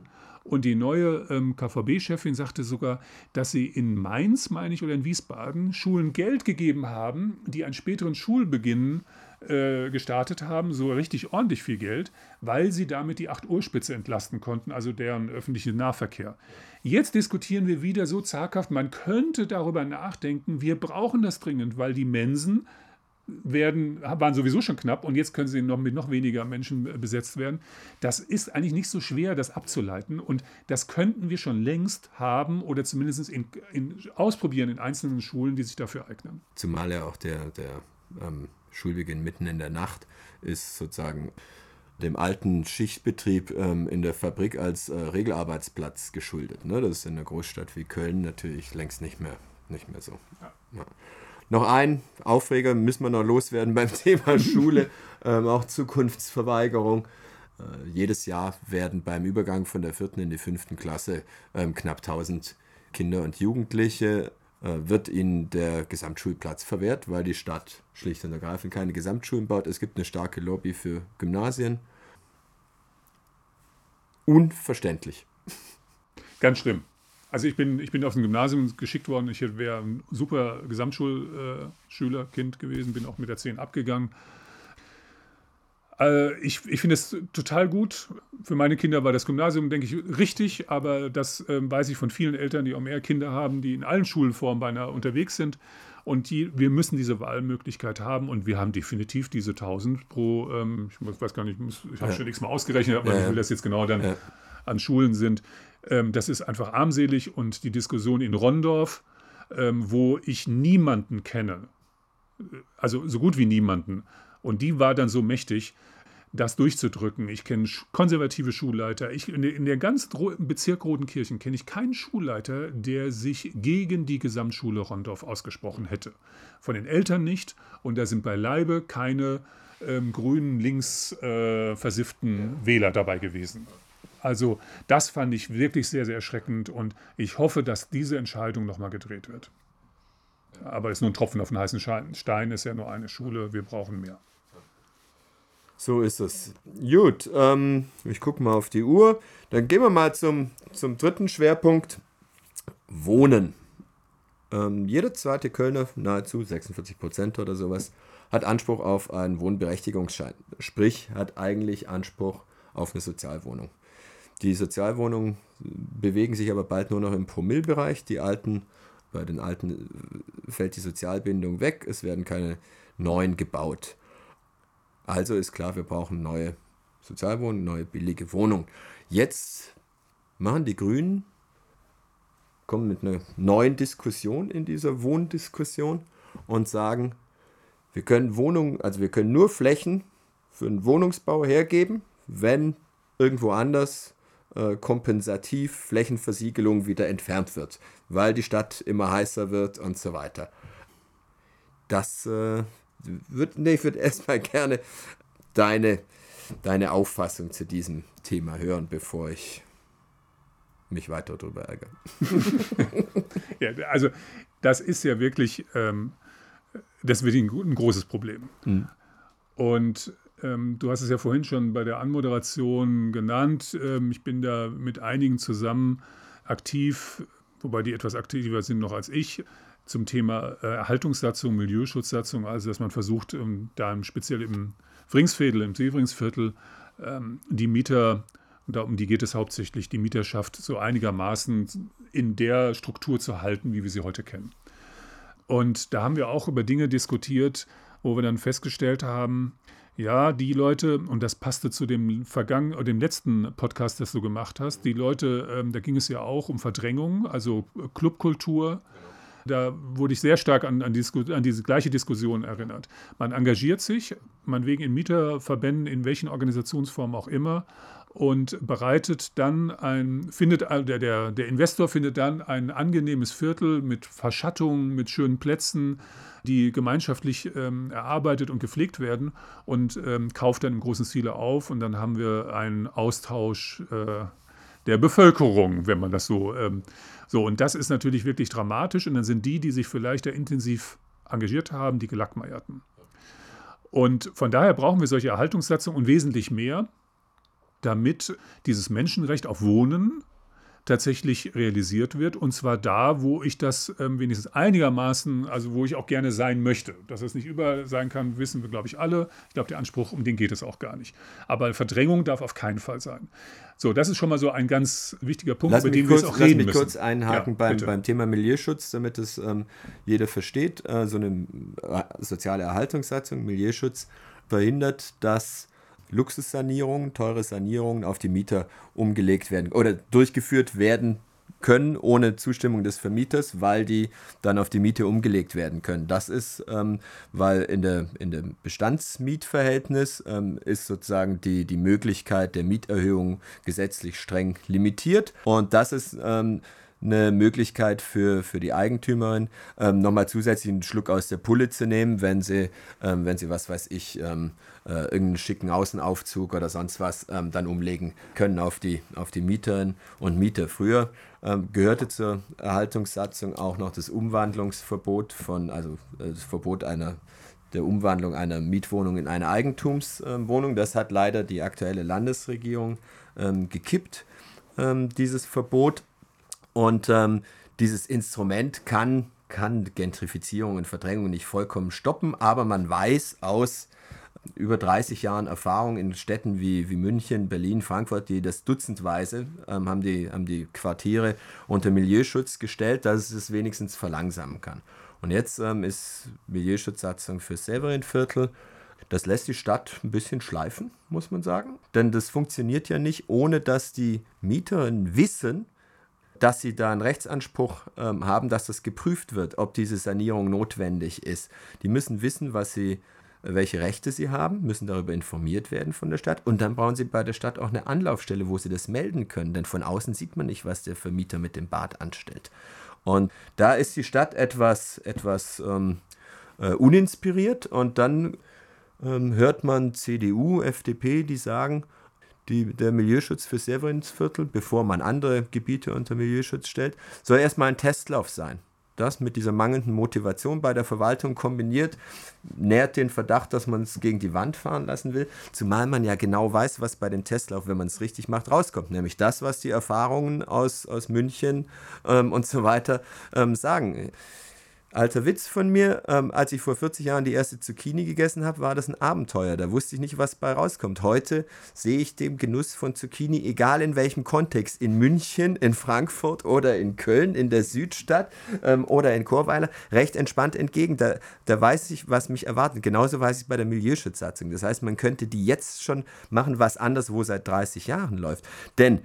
Und die neue ähm, KVB-Chefin sagte sogar, dass sie in Mainz, meine ich, oder in Wiesbaden Schulen Geld gegeben haben, die einen späteren Schulbeginn äh, gestartet haben, so richtig ordentlich viel Geld, weil sie damit die 8-Uhr-Spitze entlasten konnten, also deren öffentlichen Nahverkehr. Jetzt diskutieren wir wieder so zaghaft, man könnte darüber nachdenken, wir brauchen das dringend, weil die Mensen werden, waren sowieso schon knapp und jetzt können sie noch mit noch weniger Menschen besetzt werden. Das ist eigentlich nicht so schwer, das abzuleiten und das könnten wir schon längst haben oder zumindest in, in, ausprobieren in einzelnen Schulen, die sich dafür eignen. Zumal ja auch der, der ähm, Schulbeginn mitten in der Nacht ist sozusagen dem alten Schichtbetrieb ähm, in der Fabrik als äh, Regelarbeitsplatz geschuldet. Ne? Das ist in einer Großstadt wie Köln natürlich längst nicht mehr, nicht mehr so. Ja. Ja. Noch ein Aufreger müssen wir noch loswerden beim Thema Schule, ähm, auch Zukunftsverweigerung. Äh, jedes Jahr werden beim Übergang von der vierten in die fünften Klasse ähm, knapp 1000 Kinder und Jugendliche äh, wird ihnen der Gesamtschulplatz verwehrt, weil die Stadt schlicht und ergreifend keine Gesamtschulen baut. Es gibt eine starke Lobby für Gymnasien. Unverständlich. Ganz schlimm. Also ich bin, ich bin auf ein Gymnasium geschickt worden. Ich wäre ein super Gesamtschulschüler, Kind gewesen, bin auch mit der 10 abgegangen. Äh, ich, ich finde es total gut. Für meine Kinder war das Gymnasium, denke ich, richtig, aber das äh, weiß ich von vielen Eltern, die auch mehr Kinder haben, die in allen Schulformen beinahe unterwegs sind. Und die, wir müssen diese Wahlmöglichkeit haben und wir haben definitiv diese 1000 pro, ähm, ich weiß gar nicht, ich habe ja. schon nichts mal ausgerechnet, aber ja, wie viel das jetzt genau dann ja. an Schulen sind. Ähm, das ist einfach armselig und die Diskussion in Rondorf, ähm, wo ich niemanden kenne, also so gut wie niemanden, und die war dann so mächtig, das durchzudrücken. Ich kenne konservative Schulleiter. Ich, in, der, in der ganzen Bezirk Rodenkirchen kenne ich keinen Schulleiter, der sich gegen die Gesamtschule Rondorf ausgesprochen hätte. Von den Eltern nicht. Und da sind beileibe keine ähm, grünen, links äh, versifften Wähler dabei gewesen. Also das fand ich wirklich sehr, sehr erschreckend und ich hoffe, dass diese Entscheidung nochmal gedreht wird. Aber es ist nur ein Tropfen auf den heißen Stein, ist ja nur eine Schule, wir brauchen mehr. So ist es. Gut, ähm, ich gucke mal auf die Uhr. Dann gehen wir mal zum, zum dritten Schwerpunkt. Wohnen. Ähm, jeder zweite Kölner, nahezu 46 Prozent oder sowas, hat Anspruch auf einen Wohnberechtigungsschein. Sprich, hat eigentlich Anspruch auf eine Sozialwohnung. Die Sozialwohnungen bewegen sich aber bald nur noch im Promillbereich. Die alten, bei den alten fällt die Sozialbindung weg, es werden keine neuen gebaut. Also ist klar, wir brauchen neue Sozialwohnungen, neue billige Wohnungen. Jetzt machen die Grünen, kommen mit einer neuen Diskussion in dieser Wohndiskussion und sagen, wir können Wohnungen, also wir können nur Flächen für einen Wohnungsbau hergeben, wenn irgendwo anders äh, kompensativ Flächenversiegelung wieder entfernt wird, weil die Stadt immer heißer wird und so weiter. Das äh, wird, nee, ich würde erstmal gerne deine, deine Auffassung zu diesem Thema hören, bevor ich mich weiter darüber ärgere. ja, also das ist ja wirklich, ähm, das wird ein, ein großes Problem. Mhm. Und du hast es ja vorhin schon bei der Anmoderation genannt. Ähm, ich bin da mit einigen zusammen aktiv, wobei die etwas aktiver sind noch als ich, zum Thema äh, Erhaltungssatzung, Milieuschutzsatzung, also dass man versucht, ähm, da speziell im Fringsviertel, im Seefringsviertel, ähm, die Mieter, da um die geht es hauptsächlich, die Mieterschaft so einigermaßen in der Struktur zu halten, wie wir sie heute kennen. Und da haben wir auch über Dinge diskutiert, wo wir dann festgestellt haben, ja, die Leute, und das passte zu dem vergangenen, dem letzten Podcast, das du gemacht hast, die Leute, ähm, da ging es ja auch um Verdrängung, also äh, Clubkultur. Da wurde ich sehr stark an, an, die, an, diese gleiche Diskussion erinnert. Man engagiert sich, man wegen in Mieterverbänden, in welchen Organisationsformen auch immer, und bereitet dann ein, findet, äh, der, der, der Investor findet dann ein angenehmes Viertel mit Verschattung, mit schönen Plätzen, die gemeinschaftlich ähm, erarbeitet und gepflegt werden und ähm, kauft dann im großen Stile auf und dann haben wir einen Austausch äh, der Bevölkerung, wenn man das so. Ähm, so, und das ist natürlich wirklich dramatisch und dann sind die, die sich vielleicht da intensiv engagiert haben, die Gelackmeierten. Und von daher brauchen wir solche Erhaltungssatzungen und wesentlich mehr, damit dieses Menschenrecht auf Wohnen tatsächlich realisiert wird. Und zwar da, wo ich das ähm, wenigstens einigermaßen, also wo ich auch gerne sein möchte. Dass es nicht überall sein kann, wissen wir, glaube ich, alle. Ich glaube, der Anspruch, um den geht es auch gar nicht. Aber Verdrängung darf auf keinen Fall sein. So, das ist schon mal so ein ganz wichtiger Punkt, lass über den kurz, wir es auch reden müssen. Lass mich kurz einhaken ja, beim, beim Thema Milieuschutz, damit es ähm, jeder versteht. Äh, so eine äh, soziale Erhaltungssatzung, Milieuschutz, verhindert, dass Luxussanierungen, teure Sanierungen auf die Mieter umgelegt werden oder durchgeführt werden können ohne Zustimmung des Vermieters, weil die dann auf die Miete umgelegt werden können. Das ist, ähm, weil in, der, in dem Bestandsmietverhältnis ähm, ist sozusagen die, die Möglichkeit der Mieterhöhung gesetzlich streng limitiert. Und das ist ähm, eine Möglichkeit für, für die Eigentümerin, ähm, nochmal zusätzlich einen Schluck aus der Pulle zu nehmen, wenn sie, ähm, wenn sie was weiß ich, ähm, äh, irgendeinen schicken Außenaufzug oder sonst was ähm, dann umlegen können auf die, auf die Mieterinnen und Mieter. Früher ähm, gehörte zur Erhaltungssatzung auch noch das Umwandlungsverbot von, also äh, das Verbot einer der Umwandlung einer Mietwohnung in eine Eigentumswohnung. Das hat leider die aktuelle Landesregierung ähm, gekippt, ähm, dieses Verbot. Und ähm, dieses Instrument kann, kann Gentrifizierung und Verdrängung nicht vollkommen stoppen, aber man weiß aus über 30 Jahren Erfahrung in Städten wie, wie München, Berlin, Frankfurt, die das dutzendweise ähm, haben, die, haben die Quartiere unter Milieuschutz gestellt, dass es es wenigstens verlangsamen kann. Und jetzt ähm, ist Milieuschutzsatzung für Severinviertel. Das lässt die Stadt ein bisschen schleifen, muss man sagen. Denn das funktioniert ja nicht, ohne dass die Mieterinnen wissen, dass sie da einen Rechtsanspruch ähm, haben, dass das geprüft wird, ob diese Sanierung notwendig ist. Die müssen wissen, was sie welche Rechte sie haben, müssen darüber informiert werden von der Stadt und dann brauchen sie bei der Stadt auch eine Anlaufstelle, wo sie das melden können, denn von außen sieht man nicht, was der Vermieter mit dem Bad anstellt. Und da ist die Stadt etwas, etwas ähm, äh, uninspiriert und dann ähm, hört man CDU, FDP, die sagen, die, der Milieuschutz für Severinsviertel, bevor man andere Gebiete unter Milieuschutz stellt, soll erstmal ein Testlauf sein das mit dieser mangelnden Motivation bei der Verwaltung kombiniert, nährt den Verdacht, dass man es gegen die Wand fahren lassen will, zumal man ja genau weiß, was bei dem Testlauf, wenn man es richtig macht, rauskommt, nämlich das, was die Erfahrungen aus, aus München ähm, und so weiter ähm, sagen. Alter Witz von mir, ähm, als ich vor 40 Jahren die erste Zucchini gegessen habe, war das ein Abenteuer. Da wusste ich nicht, was bei rauskommt. Heute sehe ich dem Genuss von Zucchini, egal in welchem Kontext, in München, in Frankfurt oder in Köln, in der Südstadt ähm, oder in Chorweiler, recht entspannt entgegen. Da, da weiß ich, was mich erwartet. Genauso weiß ich bei der Milieuschutzsatzung. Das heißt, man könnte die jetzt schon machen, was anders, wo seit 30 Jahren läuft. Denn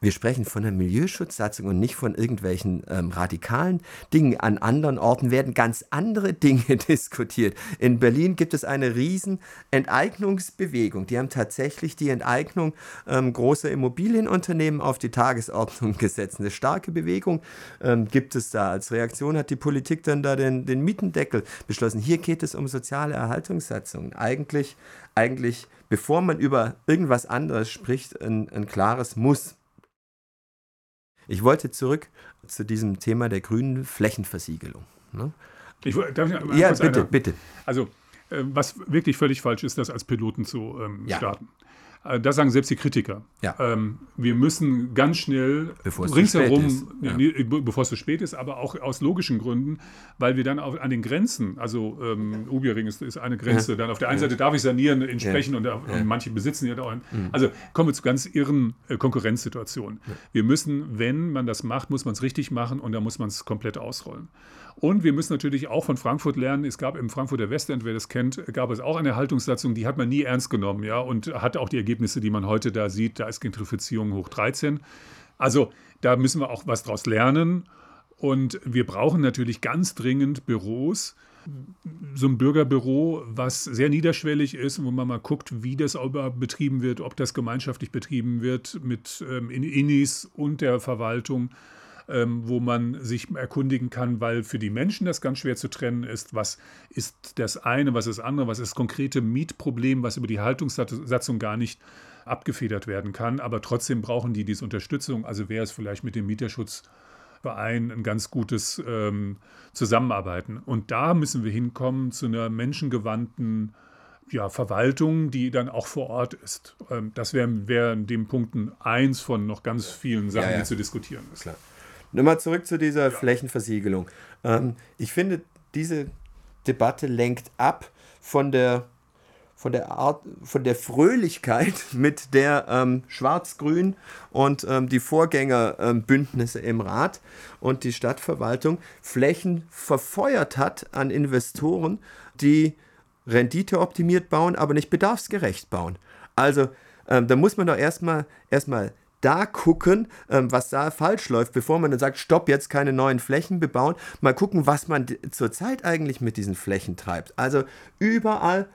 wir sprechen von einer Milieuschutzsatzung und nicht von irgendwelchen ähm, radikalen Dingen. An anderen Orten werden ganz andere Dinge diskutiert. In Berlin gibt es eine riesen Enteignungsbewegung. Die haben tatsächlich die Enteignung ähm, großer Immobilienunternehmen auf die Tagesordnung gesetzt. Eine starke Bewegung ähm, gibt es da. Als Reaktion hat die Politik dann da den, den Mietendeckel beschlossen. Hier geht es um soziale Erhaltungssatzungen. Eigentlich, eigentlich, bevor man über irgendwas anderes spricht, ein, ein klares Muss. Ich wollte zurück zu diesem Thema der grünen Flächenversiegelung. Ne? Ich, darf ich ja, bitte, einer? bitte. Also, äh, was wirklich völlig falsch ist, das als Piloten zu ähm, ja. starten. Äh, da sagen selbst die Kritiker. Ja. Ähm, wir müssen ganz schnell bevor es ringsherum, ja. nee, bevor es zu spät ist, aber auch aus logischen Gründen, weil wir dann auch an den Grenzen, also ähm, Ubiering ist, ist eine Grenze, ja. dann auf der einen Seite darf ich sanieren, entsprechen und, und, manche besitzen ja auch. Einen, mhm. Also kommen wir zu ganz irren äh, Konkurrenzsituationen. Wir müssen, wenn man das macht, muss man es richtig machen und da muss man es komplett ausrollen. Und wir müssen natürlich auch von Frankfurt lernen. Es gab im Frankfurter Westend, wer das kennt, gab es auch eine Haltungssatzung, die hat man nie ernst genommen, ja, und hat auch die Ergebnisse, die man heute da sieht. Da ist Gentrifizierung hoch 13. Also da müssen wir auch was draus lernen. Und wir brauchen natürlich ganz dringend Büros, so ein Bürgerbüro, was sehr niederschwellig ist, wo man mal guckt, wie das betrieben wird, ob das gemeinschaftlich betrieben wird mit ähm, Innis und der Verwaltung ähm, wo man sich erkundigen kann, weil für die Menschen das ganz schwer zu trennen ist, was ist das eine, was ist das andere, was ist das konkrete Mietproblem, was über die Haltungssatzung gar nicht abgefedert werden kann. Aber trotzdem brauchen die diese Unterstützung. Also wäre es vielleicht mit dem Mieterschutzverein ein ganz gutes ähm, Zusammenarbeiten. Und da müssen wir hinkommen zu einer menschengewandten ja, Verwaltung, die dann auch vor Ort ist. Ähm, das wäre wär in dem Punkten eins von noch ganz vielen Sachen, ja, ja. die zu diskutieren ist. Klar. Nochmal zurück zu dieser ja. Flächenversiegelung. Ähm, ich finde, diese Debatte lenkt ab von der, von der Art, von der Fröhlichkeit, mit der ähm, Schwarz-Grün und ähm, die Vorgängerbündnisse im Rat und die Stadtverwaltung Flächen verfeuert hat an Investoren, die renditeoptimiert bauen, aber nicht bedarfsgerecht bauen. Also ähm, da muss man doch erstmal erstmal da gucken, ähm, was da falsch läuft, bevor man dann sagt, stopp, jetzt keine neuen Flächen bebauen. Mal gucken, was man zurzeit eigentlich mit diesen Flächen treibt. Also überall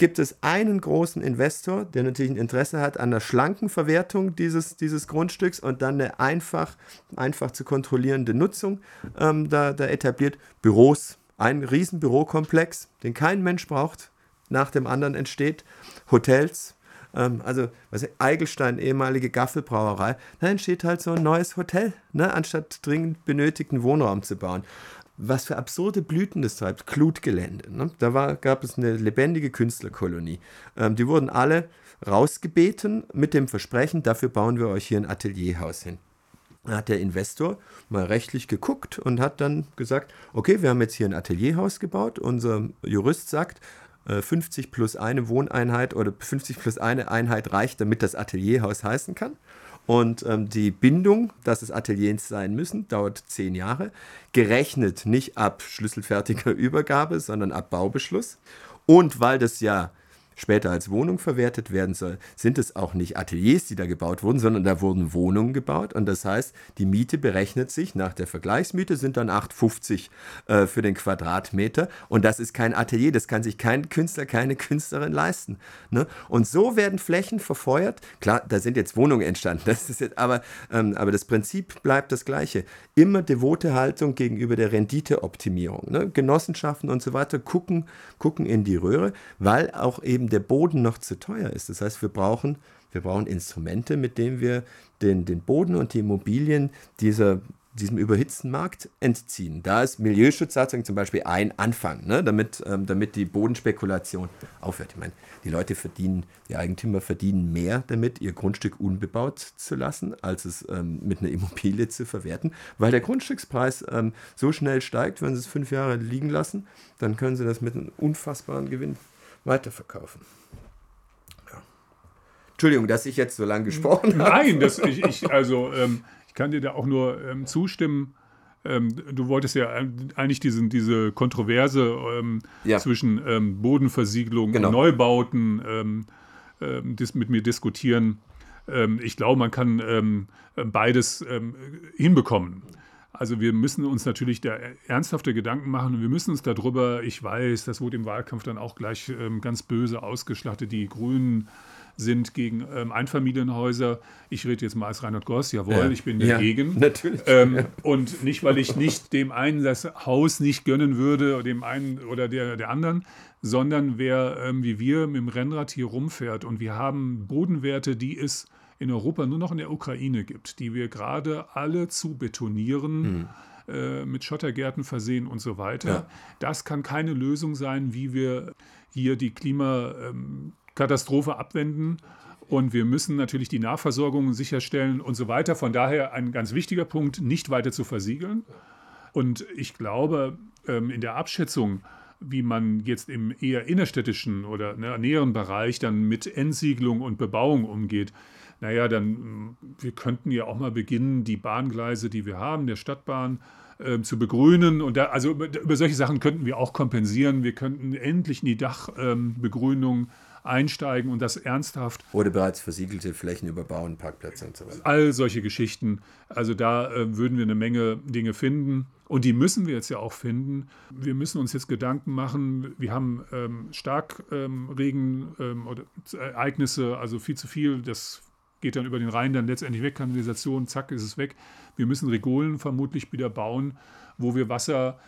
gibt es einen großen Investor, der natürlich ein Interesse hat an der schlanken Verwertung dieses, dieses Grundstücks und dann eine einfach, einfach zu kontrollierende Nutzung ähm, da, da etabliert. Büros, ein riesen Bürokomplex, den kein Mensch braucht, nach dem anderen entsteht. Hotels, ähm, also was ich, Eigelstein, ehemalige Gaffelbrauerei, da entsteht halt so ein neues Hotel, ne, anstatt dringend benötigten Wohnraum zu bauen. Was für absurde Blüten das treibt, Klutgelände. Ne? Da war, gab es eine lebendige Künstlerkolonie. Ähm, die wurden alle rausgebeten mit dem Versprechen, dafür bauen wir euch hier ein Atelierhaus hin. Da hat der Investor mal rechtlich geguckt und hat dann gesagt, okay, wir haben jetzt hier ein Atelierhaus gebaut. Unser Jurist sagt, 50 äh, plus eine Wohneinheit oder 50 plus eine Einheit reicht, damit das Atelierhaus heißen kann. Und ähm, die Bindung, dass es Ateliers sein müssen, dauert zehn Jahre. Gerechnet nicht ab schlüsselfertiger Übergabe, sondern ab Baubeschluss. Und weil das ja später als Wohnung verwertet werden soll, sind es auch nicht Ateliers, die da gebaut wurden, sondern da wurden Wohnungen gebaut. Und das heißt, die Miete berechnet sich nach der Vergleichsmiete, sind dann 8,50 äh, für den Quadratmeter. Und das ist kein Atelier, das kann sich kein Künstler, keine Künstlerin leisten. Ne? Und so werden Flächen verfeuert. Klar, da sind jetzt Wohnungen entstanden, das ist jetzt, aber, ähm, aber das Prinzip bleibt das gleiche. Immer devote Haltung gegenüber der Renditeoptimierung. Ne? Genossenschaften und so weiter gucken, gucken in die Röhre, weil auch eben der Boden noch zu teuer ist. Das heißt, wir brauchen, wir brauchen Instrumente, mit denen wir den, den Boden und die Immobilien dieser diesem überhitzten Markt entziehen. Da ist Milieuschutzsatzung zum Beispiel ein Anfang, ne, damit, ähm, damit die Bodenspekulation aufhört. Ich meine, die Leute verdienen, die Eigentümer verdienen mehr damit, ihr Grundstück unbebaut zu lassen, als es ähm, mit einer Immobilie zu verwerten, weil der Grundstückspreis ähm, so schnell steigt, wenn sie es fünf Jahre liegen lassen, dann können sie das mit einem unfassbaren Gewinn weiterverkaufen. Ja. Entschuldigung, dass ich jetzt so lange gesprochen habe. Nein, das, ich, ich also ähm, ich kann dir da auch nur ähm, zustimmen. Ähm, du wolltest ja eigentlich diesen, diese Kontroverse ähm, ja. zwischen ähm, Bodenversiegelung genau. und Neubauten ähm, ähm, mit mir diskutieren. ich glaube, man kann beides hinbekommen. Also wir müssen uns natürlich da ernsthafte Gedanken machen und wir müssen uns darüber, ich weiß, das wurde im Wahlkampf dann auch gleich ganz böse ausgeschlachtet, die Grünen sind gegen ähm, Einfamilienhäuser. Ich rede jetzt mal als Reinhard Goss, jawohl, ja. ich bin dagegen. Ja, natürlich. Ähm, ja. Und nicht, weil ich nicht dem einen das Haus nicht gönnen würde, dem einen oder der, der anderen, sondern wer ähm, wie wir mit dem Rennrad hier rumfährt und wir haben Bodenwerte, die es in Europa nur noch in der Ukraine gibt, die wir gerade alle zu betonieren. Mhm äh, mit Schottergärten versehen und so weiter. Ja. Das kann keine Lösung sein, wie wir hier die Klima, ähm, Katastrophe abwenden. Und wir müssen natürlich die Nahversorgung sicherstellen und so weiter. Von daher ein ganz wichtiger Punkt, nicht weiter zu versiegeln. Und ich glaube, ähm, in der Abschätzung, wie man jetzt im eher innerstädtischen oder ne, näheren Bereich dann mit Entsiegelung und Bebauung umgeht, naja, dann mm, wir könnten ja auch mal beginnen, die Bahngleise, die wir haben, der Stadtbahn, äh, zu begrünen. Und da, also über solche Sachen könnten wir auch kompensieren. Wir könnten endlich in die Dachbegrünung ähm, einsteigen und das ernsthaft. Oder bereits versiegelte Flächen überbauen, Parkplätze und so weiter. All solche Geschichten. Also da äh, würden wir eine Menge Dinge finden. Und die müssen wir jetzt ja auch finden. Wir müssen uns jetzt Gedanken machen. Wir haben ähm, Starkregen ähm, oder Ereignisse, also viel zu viel. Das geht dann über den Rhein dann letztendlich weg, Kanalisation, zack, ist es weg. Wir müssen Regolen vermutlich wieder bauen, wo wir Wasser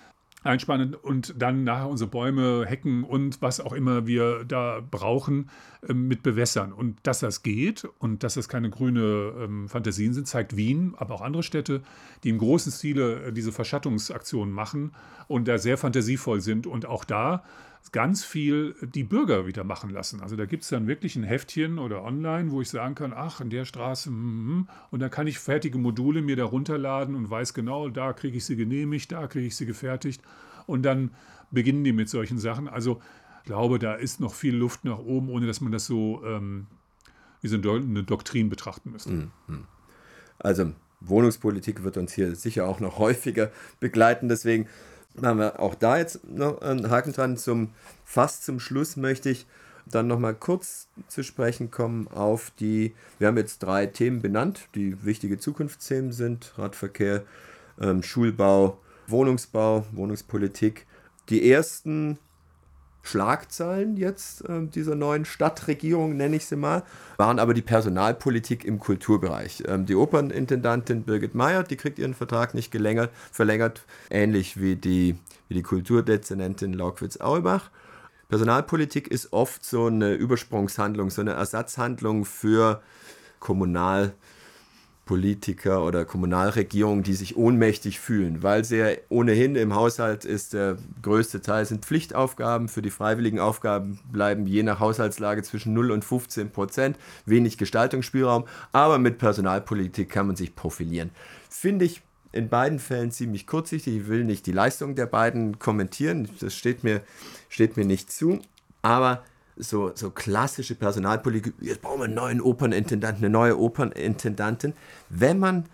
einspannen und dann nachher unsere Bäume, Hecken und was auch immer wir da brauchen, ähm, mit bewässern. Und dass das geht und dass das keine grüne ähm, Fantasien sind, zeigt Wien, aber auch andere Städte, die im großen Stile äh, diese Verschattungsaktionen machen und da sehr fantasievoll sind. Und auch da ganz viel die Bürger wieder machen lassen. Also da gibt es dann wirklich ein Heftchen oder online, wo ich sagen kann, ach, in der Straße, mm, und dann kann ich fertige Module mir da runterladen und weiß genau, da kriege ich sie genehmigt, da kriege ich sie gefertigt. Und dann beginnen die mit solchen Sachen. Also ich glaube, da ist noch viel Luft nach oben, ohne dass man das so ähm, wie so eine Doktrin betrachten müsste. Mhm. Also Wohnungspolitik wird uns hier sicher auch noch häufiger begleiten. Deswegen machen wir auch da jetzt noch einen Haken dran. Zum, fast zum Schluss möchte ich dann nochmal kurz zu sprechen kommen auf die, wir haben jetzt drei Themen benannt, die wichtige Zukunftsthemen sind, Radverkehr, ähm, Schulbau, Wohnungsbau, Wohnungspolitik. Die ersten Schlagzeilen jetzt äh, dieser neuen Stadtregierung, nenne ich sie mal, waren aber die Personalpolitik im Kulturbereich. Ähm, die Opernintendantin Birgit Meyer, die kriegt ihren Vertrag nicht gelängert, verlängert, ähnlich wie die, wie die Kulturdezernentin Laukwitz-Aulbach. Personalpolitik ist oft so eine Übersprungshandlung, so eine Ersatzhandlung für Kommunal- Politiker oder Kommunalregierungen, die sich ohnmächtig fühlen, weil sie ja ohnehin im Haushalt ist, der größte Teil sind Pflichtaufgaben, für die freiwilligen Aufgaben bleiben je nach Haushaltslage zwischen 0 und 15 Prozent, wenig Gestaltungsspielraum, aber mit Personalpolitik kann man sich profilieren. Finde ich in beiden Fällen ziemlich kurzsichtig, ich will nicht die Leistung der beiden kommentieren, das steht mir, steht mir nicht zu, aber so, so klassische Personalpolitik, jetzt brauchen wir einen neuen Opernintendanten, eine neue Opernintendantin. Wenn man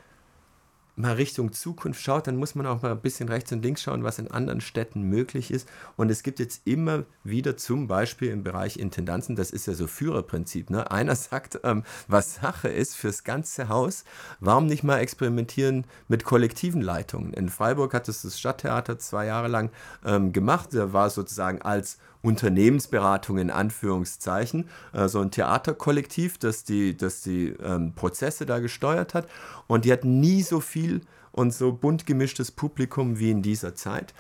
mal Richtung Zukunft schaut, dann muss man auch mal ein bisschen rechts und links schauen, was in anderen Städten möglich ist. Und es gibt jetzt immer wieder zum Beispiel im Bereich Intendanzen, das ist ja so Führerprinzip. Ne? Einer sagt, ähm, was Sache ist fürs ganze Haus, warum nicht mal experimentieren mit kollektiven Leitungen? In Freiburg hat es das Stadttheater zwei Jahre lang ähm, gemacht. Da war sozusagen als Unternehmensberatung in Anführungszeichen, äh, so ein Theaterkollektiv, das die, das die ähm, Prozesse da gesteuert hat. Und die hat nie so viel und so bunt gemischtes Publikum wie in dieser Zeit.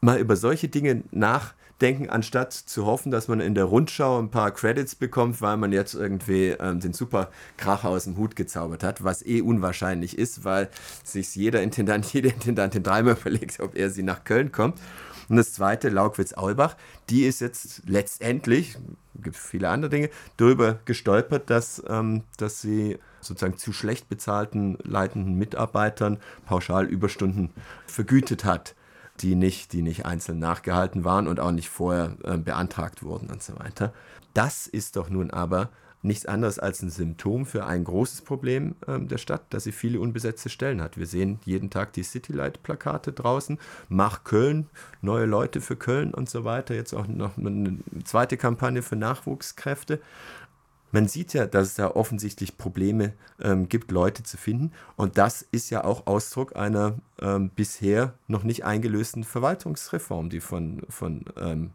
mal über solche Dinge nachdenken, anstatt zu hoffen, dass man in der Rundschau ein paar Credits bekommt, weil man jetzt irgendwie ähm, den super Kracher aus dem Hut gezaubert hat, was eh unwahrscheinlich ist, weil sich jeder Intendant, jede Intendantin dreimal überlegt, ob er sie nach Köln kommt. Und das zweite, Laukwitz-Aulbach, die ist jetzt letztendlich, gibt viele andere Dinge, darüber gestolpert, dass, ähm, dass sie sozusagen zu schlecht bezahlten leitenden Mitarbeitern pauschal Überstunden vergütet hat, die nicht, die nicht einzeln nachgehalten waren und auch nicht vorher äh, beantragt wurden und so weiter. Das ist doch nun aber nichts anderes als ein Symptom für ein großes Problem äh, der Stadt, dass sie viele unbesetzte Stellen hat. Wir sehen jeden Tag die Citylight-Plakate draußen, Mach Köln, neue Leute für Köln und so weiter. Jetzt auch noch eine zweite Kampagne für Nachwuchskräfte man sieht ja, dass es da offensichtlich Probleme ähm, gibt, Leute zu finden. Und das ist ja auch Ausdruck einer ähm, bisher noch nicht eingelösten Verwaltungsreform, die von, von ähm,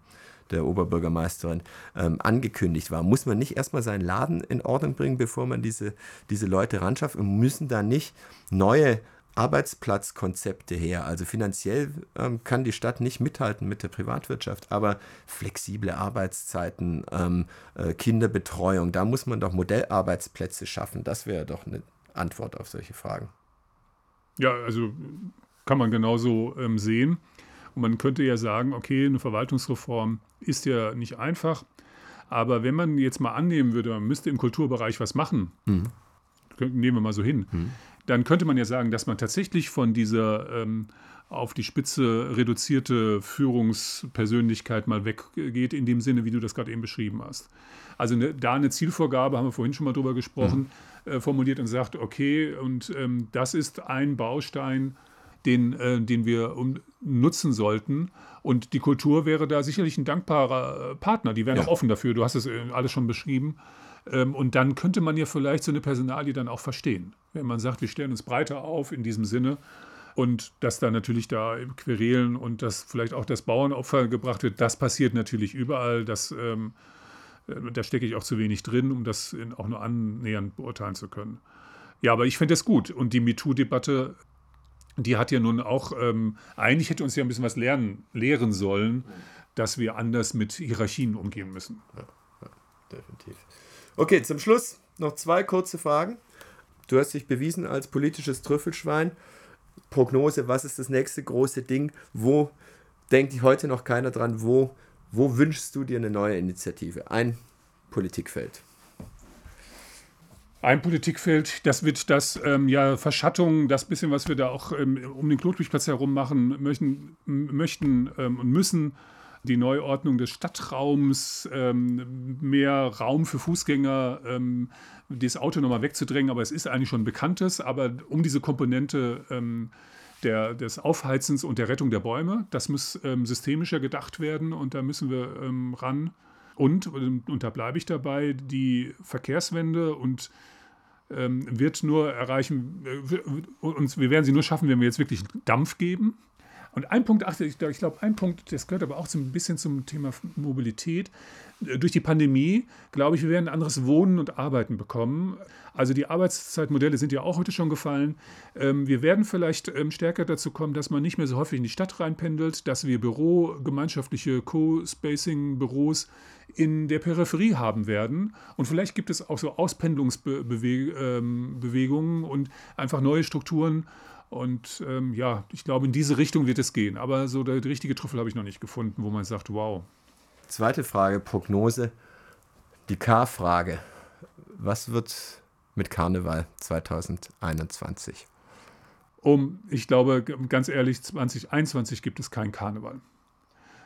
der Oberbürgermeisterin ähm, angekündigt war. Muss man nicht erstmal seinen Laden in Ordnung bringen, bevor man diese, diese Leute ranschafft? Und müssen da nicht neue Arbeitsplatzkonzepte her. Also finanziell ähm, kann die Stadt nicht mithalten mit der Privatwirtschaft, aber flexible Arbeitszeiten, ähm, äh, Kinderbetreuung, da muss man doch Modellarbeitsplätze schaffen. Das wäre doch eine Antwort auf solche Fragen. Ja, also kann man genauso ähm, sehen. Und man könnte ja sagen, okay, eine Verwaltungsreform ist ja nicht einfach. Aber wenn man jetzt mal annehmen würde, man müsste im Kulturbereich was machen, mhm. nehmen wir mal so hin, mhm dann könnte man ja sagen, dass man tatsächlich von dieser ähm, auf die Spitze reduzierte Führungspersönlichkeit mal weggeht, in dem Sinne, wie du das gerade eben beschrieben hast. Also ne, da eine Zielvorgabe, haben wir vorhin schon mal drüber gesprochen, mhm. äh, formuliert und sagt, okay, und ähm, das ist ein Baustein, den, äh, den wir um, nutzen sollten. Und die Kultur wäre da sicherlich ein dankbarer äh, Partner. Die wären ja. auch offen dafür. Du hast es äh, alles schon beschrieben. Ähm, und dann könnte man ja vielleicht so eine Personalie dann auch verstehen. Wenn man sagt, wir stellen uns breiter auf in diesem Sinne und dass da natürlich da Querelen und dass vielleicht auch das Bauernopfer gebracht wird, das passiert natürlich überall. Das, ähm, äh, da stecke ich auch zu wenig drin, um das auch nur annähernd beurteilen zu können. Ja, aber ich finde das gut. Und die MeToo-Debatte, die hat ja nun auch, ähm, eigentlich hätte uns ja ein bisschen was lernen, lehren sollen, dass wir anders mit Hierarchien umgehen müssen. Ja, ja definitiv. Okay, zum Schluss noch zwei kurze Fragen. Du hast dich bewiesen als politisches Trüffelschwein. Prognose, was ist das nächste große Ding? Wo denkt heute noch keiner dran? Wo, wo wünschst du dir eine neue Initiative? Ein Politikfeld. Ein Politikfeld, das wird das ähm, ja Verschattung, das bisschen, was wir da auch ähm, um den Klotwigplatz herum machen möchten, möchten ähm, und müssen, die Neuordnung des Stadtraums, ähm, mehr Raum für Fußgänger, ähm, das Auto nochmal wegzudrängen, aber es ist eigentlich schon bekanntes, aber um diese Komponente ähm, der, des Aufheizens und der Rettung der Bäume, das muss systemischer gedacht werden und da müssen wir ran. Und, und da bleibe ich dabei, die Verkehrswende und ähm, wird nur erreichen, äh, uns, wir werden sie nur schaffen, wenn wir jetzt wirklich Dampf geben. Und ein Punkt, ach, ich, glaube, ein Punkt, das gehört aber auch so ein bisschen zum Thema Mobilität. Durch die Pandemie, glaube ich, wir werden ein anderes Wohnen und Arbeiten bekommen. Also die Arbeitszeitmodelle sind ja auch heute schon gefallen. Ähm, wir werden vielleicht ähm, stärker dazu kommen, dass man nicht mehr so häufig in die Stadt reinpendelt, dass wir Büro, gemeinschaftliche Co-Spacing-Büros in der Peripherie haben werden. Und vielleicht gibt es auch so Auspendlungsbewegungen ähm, und einfach neue Strukturen und ähm, ja, ich glaube, in diese Richtung wird es gehen. Aber so der, der richtige Trüffel habe ich noch nicht gefunden, wo man sagt, wow. Zweite Frage, Prognose. Die K-Frage. Was wird mit Karneval 2021? Um, ich glaube, ganz ehrlich, 2021 gibt es keinen Karneval.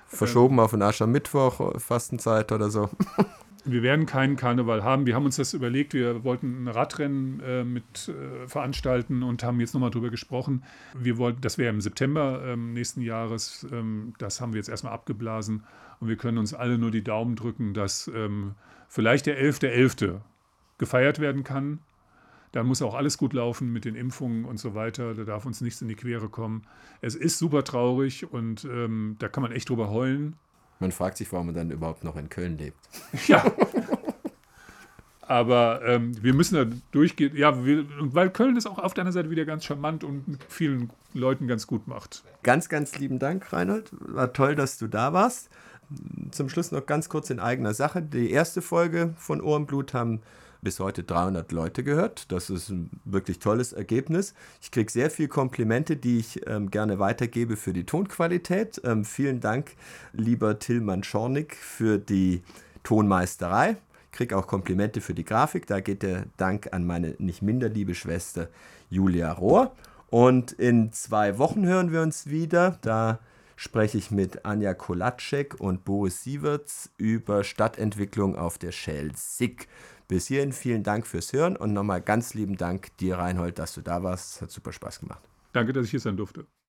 Verschoben ähm, auf den Aschermittwoch, Fastenzeit oder so. wir werden keinen Karneval haben. Wir haben uns das überlegt, wir wollten ein Radrennen äh, mit äh, veranstalten und haben jetzt nochmal drüber gesprochen. Wir wollten, das wäre im September ähm, nächsten Jahres, ähm, das haben wir jetzt erstmal abgeblasen und wir können uns alle nur die Daumen drücken, dass ähm, vielleicht der 11.11. .11. gefeiert werden kann. Da muss auch alles gut laufen mit den Impfungen und so weiter. Da darf uns nichts in die Quere kommen. Es ist super traurig und ähm, da kann man echt drüber heulen. Man fragt sich, warum man dann überhaupt noch in Köln lebt. Ja. Aber ähm, wir müssen da durchgehen. Ja, wir, weil Köln ist auch auf deiner Seite wieder ganz charmant und mit vielen Leuten ganz gut macht. Ganz, ganz lieben Dank, Reinhold. War toll, dass du da warst. Zum Schluss noch ganz kurz in eigener Sache. Die erste Folge von Ohrenblut haben bis heute 300 Leute gehört. Das ist ein wirklich tolles Ergebnis. Ich kriege sehr viele Komplimente, die ich ähm, gerne weitergebe für die Tonqualität. Ähm, vielen Dank, lieber Tillmann Schornig, für die Tonmeisterei. Ich kriege auch Komplimente für die Grafik. Da geht der Dank an meine nicht minder liebe Schwester Julia Rohr. Und in zwei Wochen hören wir uns wieder. Da spreche ich mit Anja Kolatschek und Boris Sieverts über Stadtentwicklung auf der Schelsig. Bis hierhin vielen Dank fürs Hören und nochmal ganz lieben Dank dir, Reinhold, dass du da warst. Es hat super Spaß gemacht. Danke, dass ich hier sein durfte.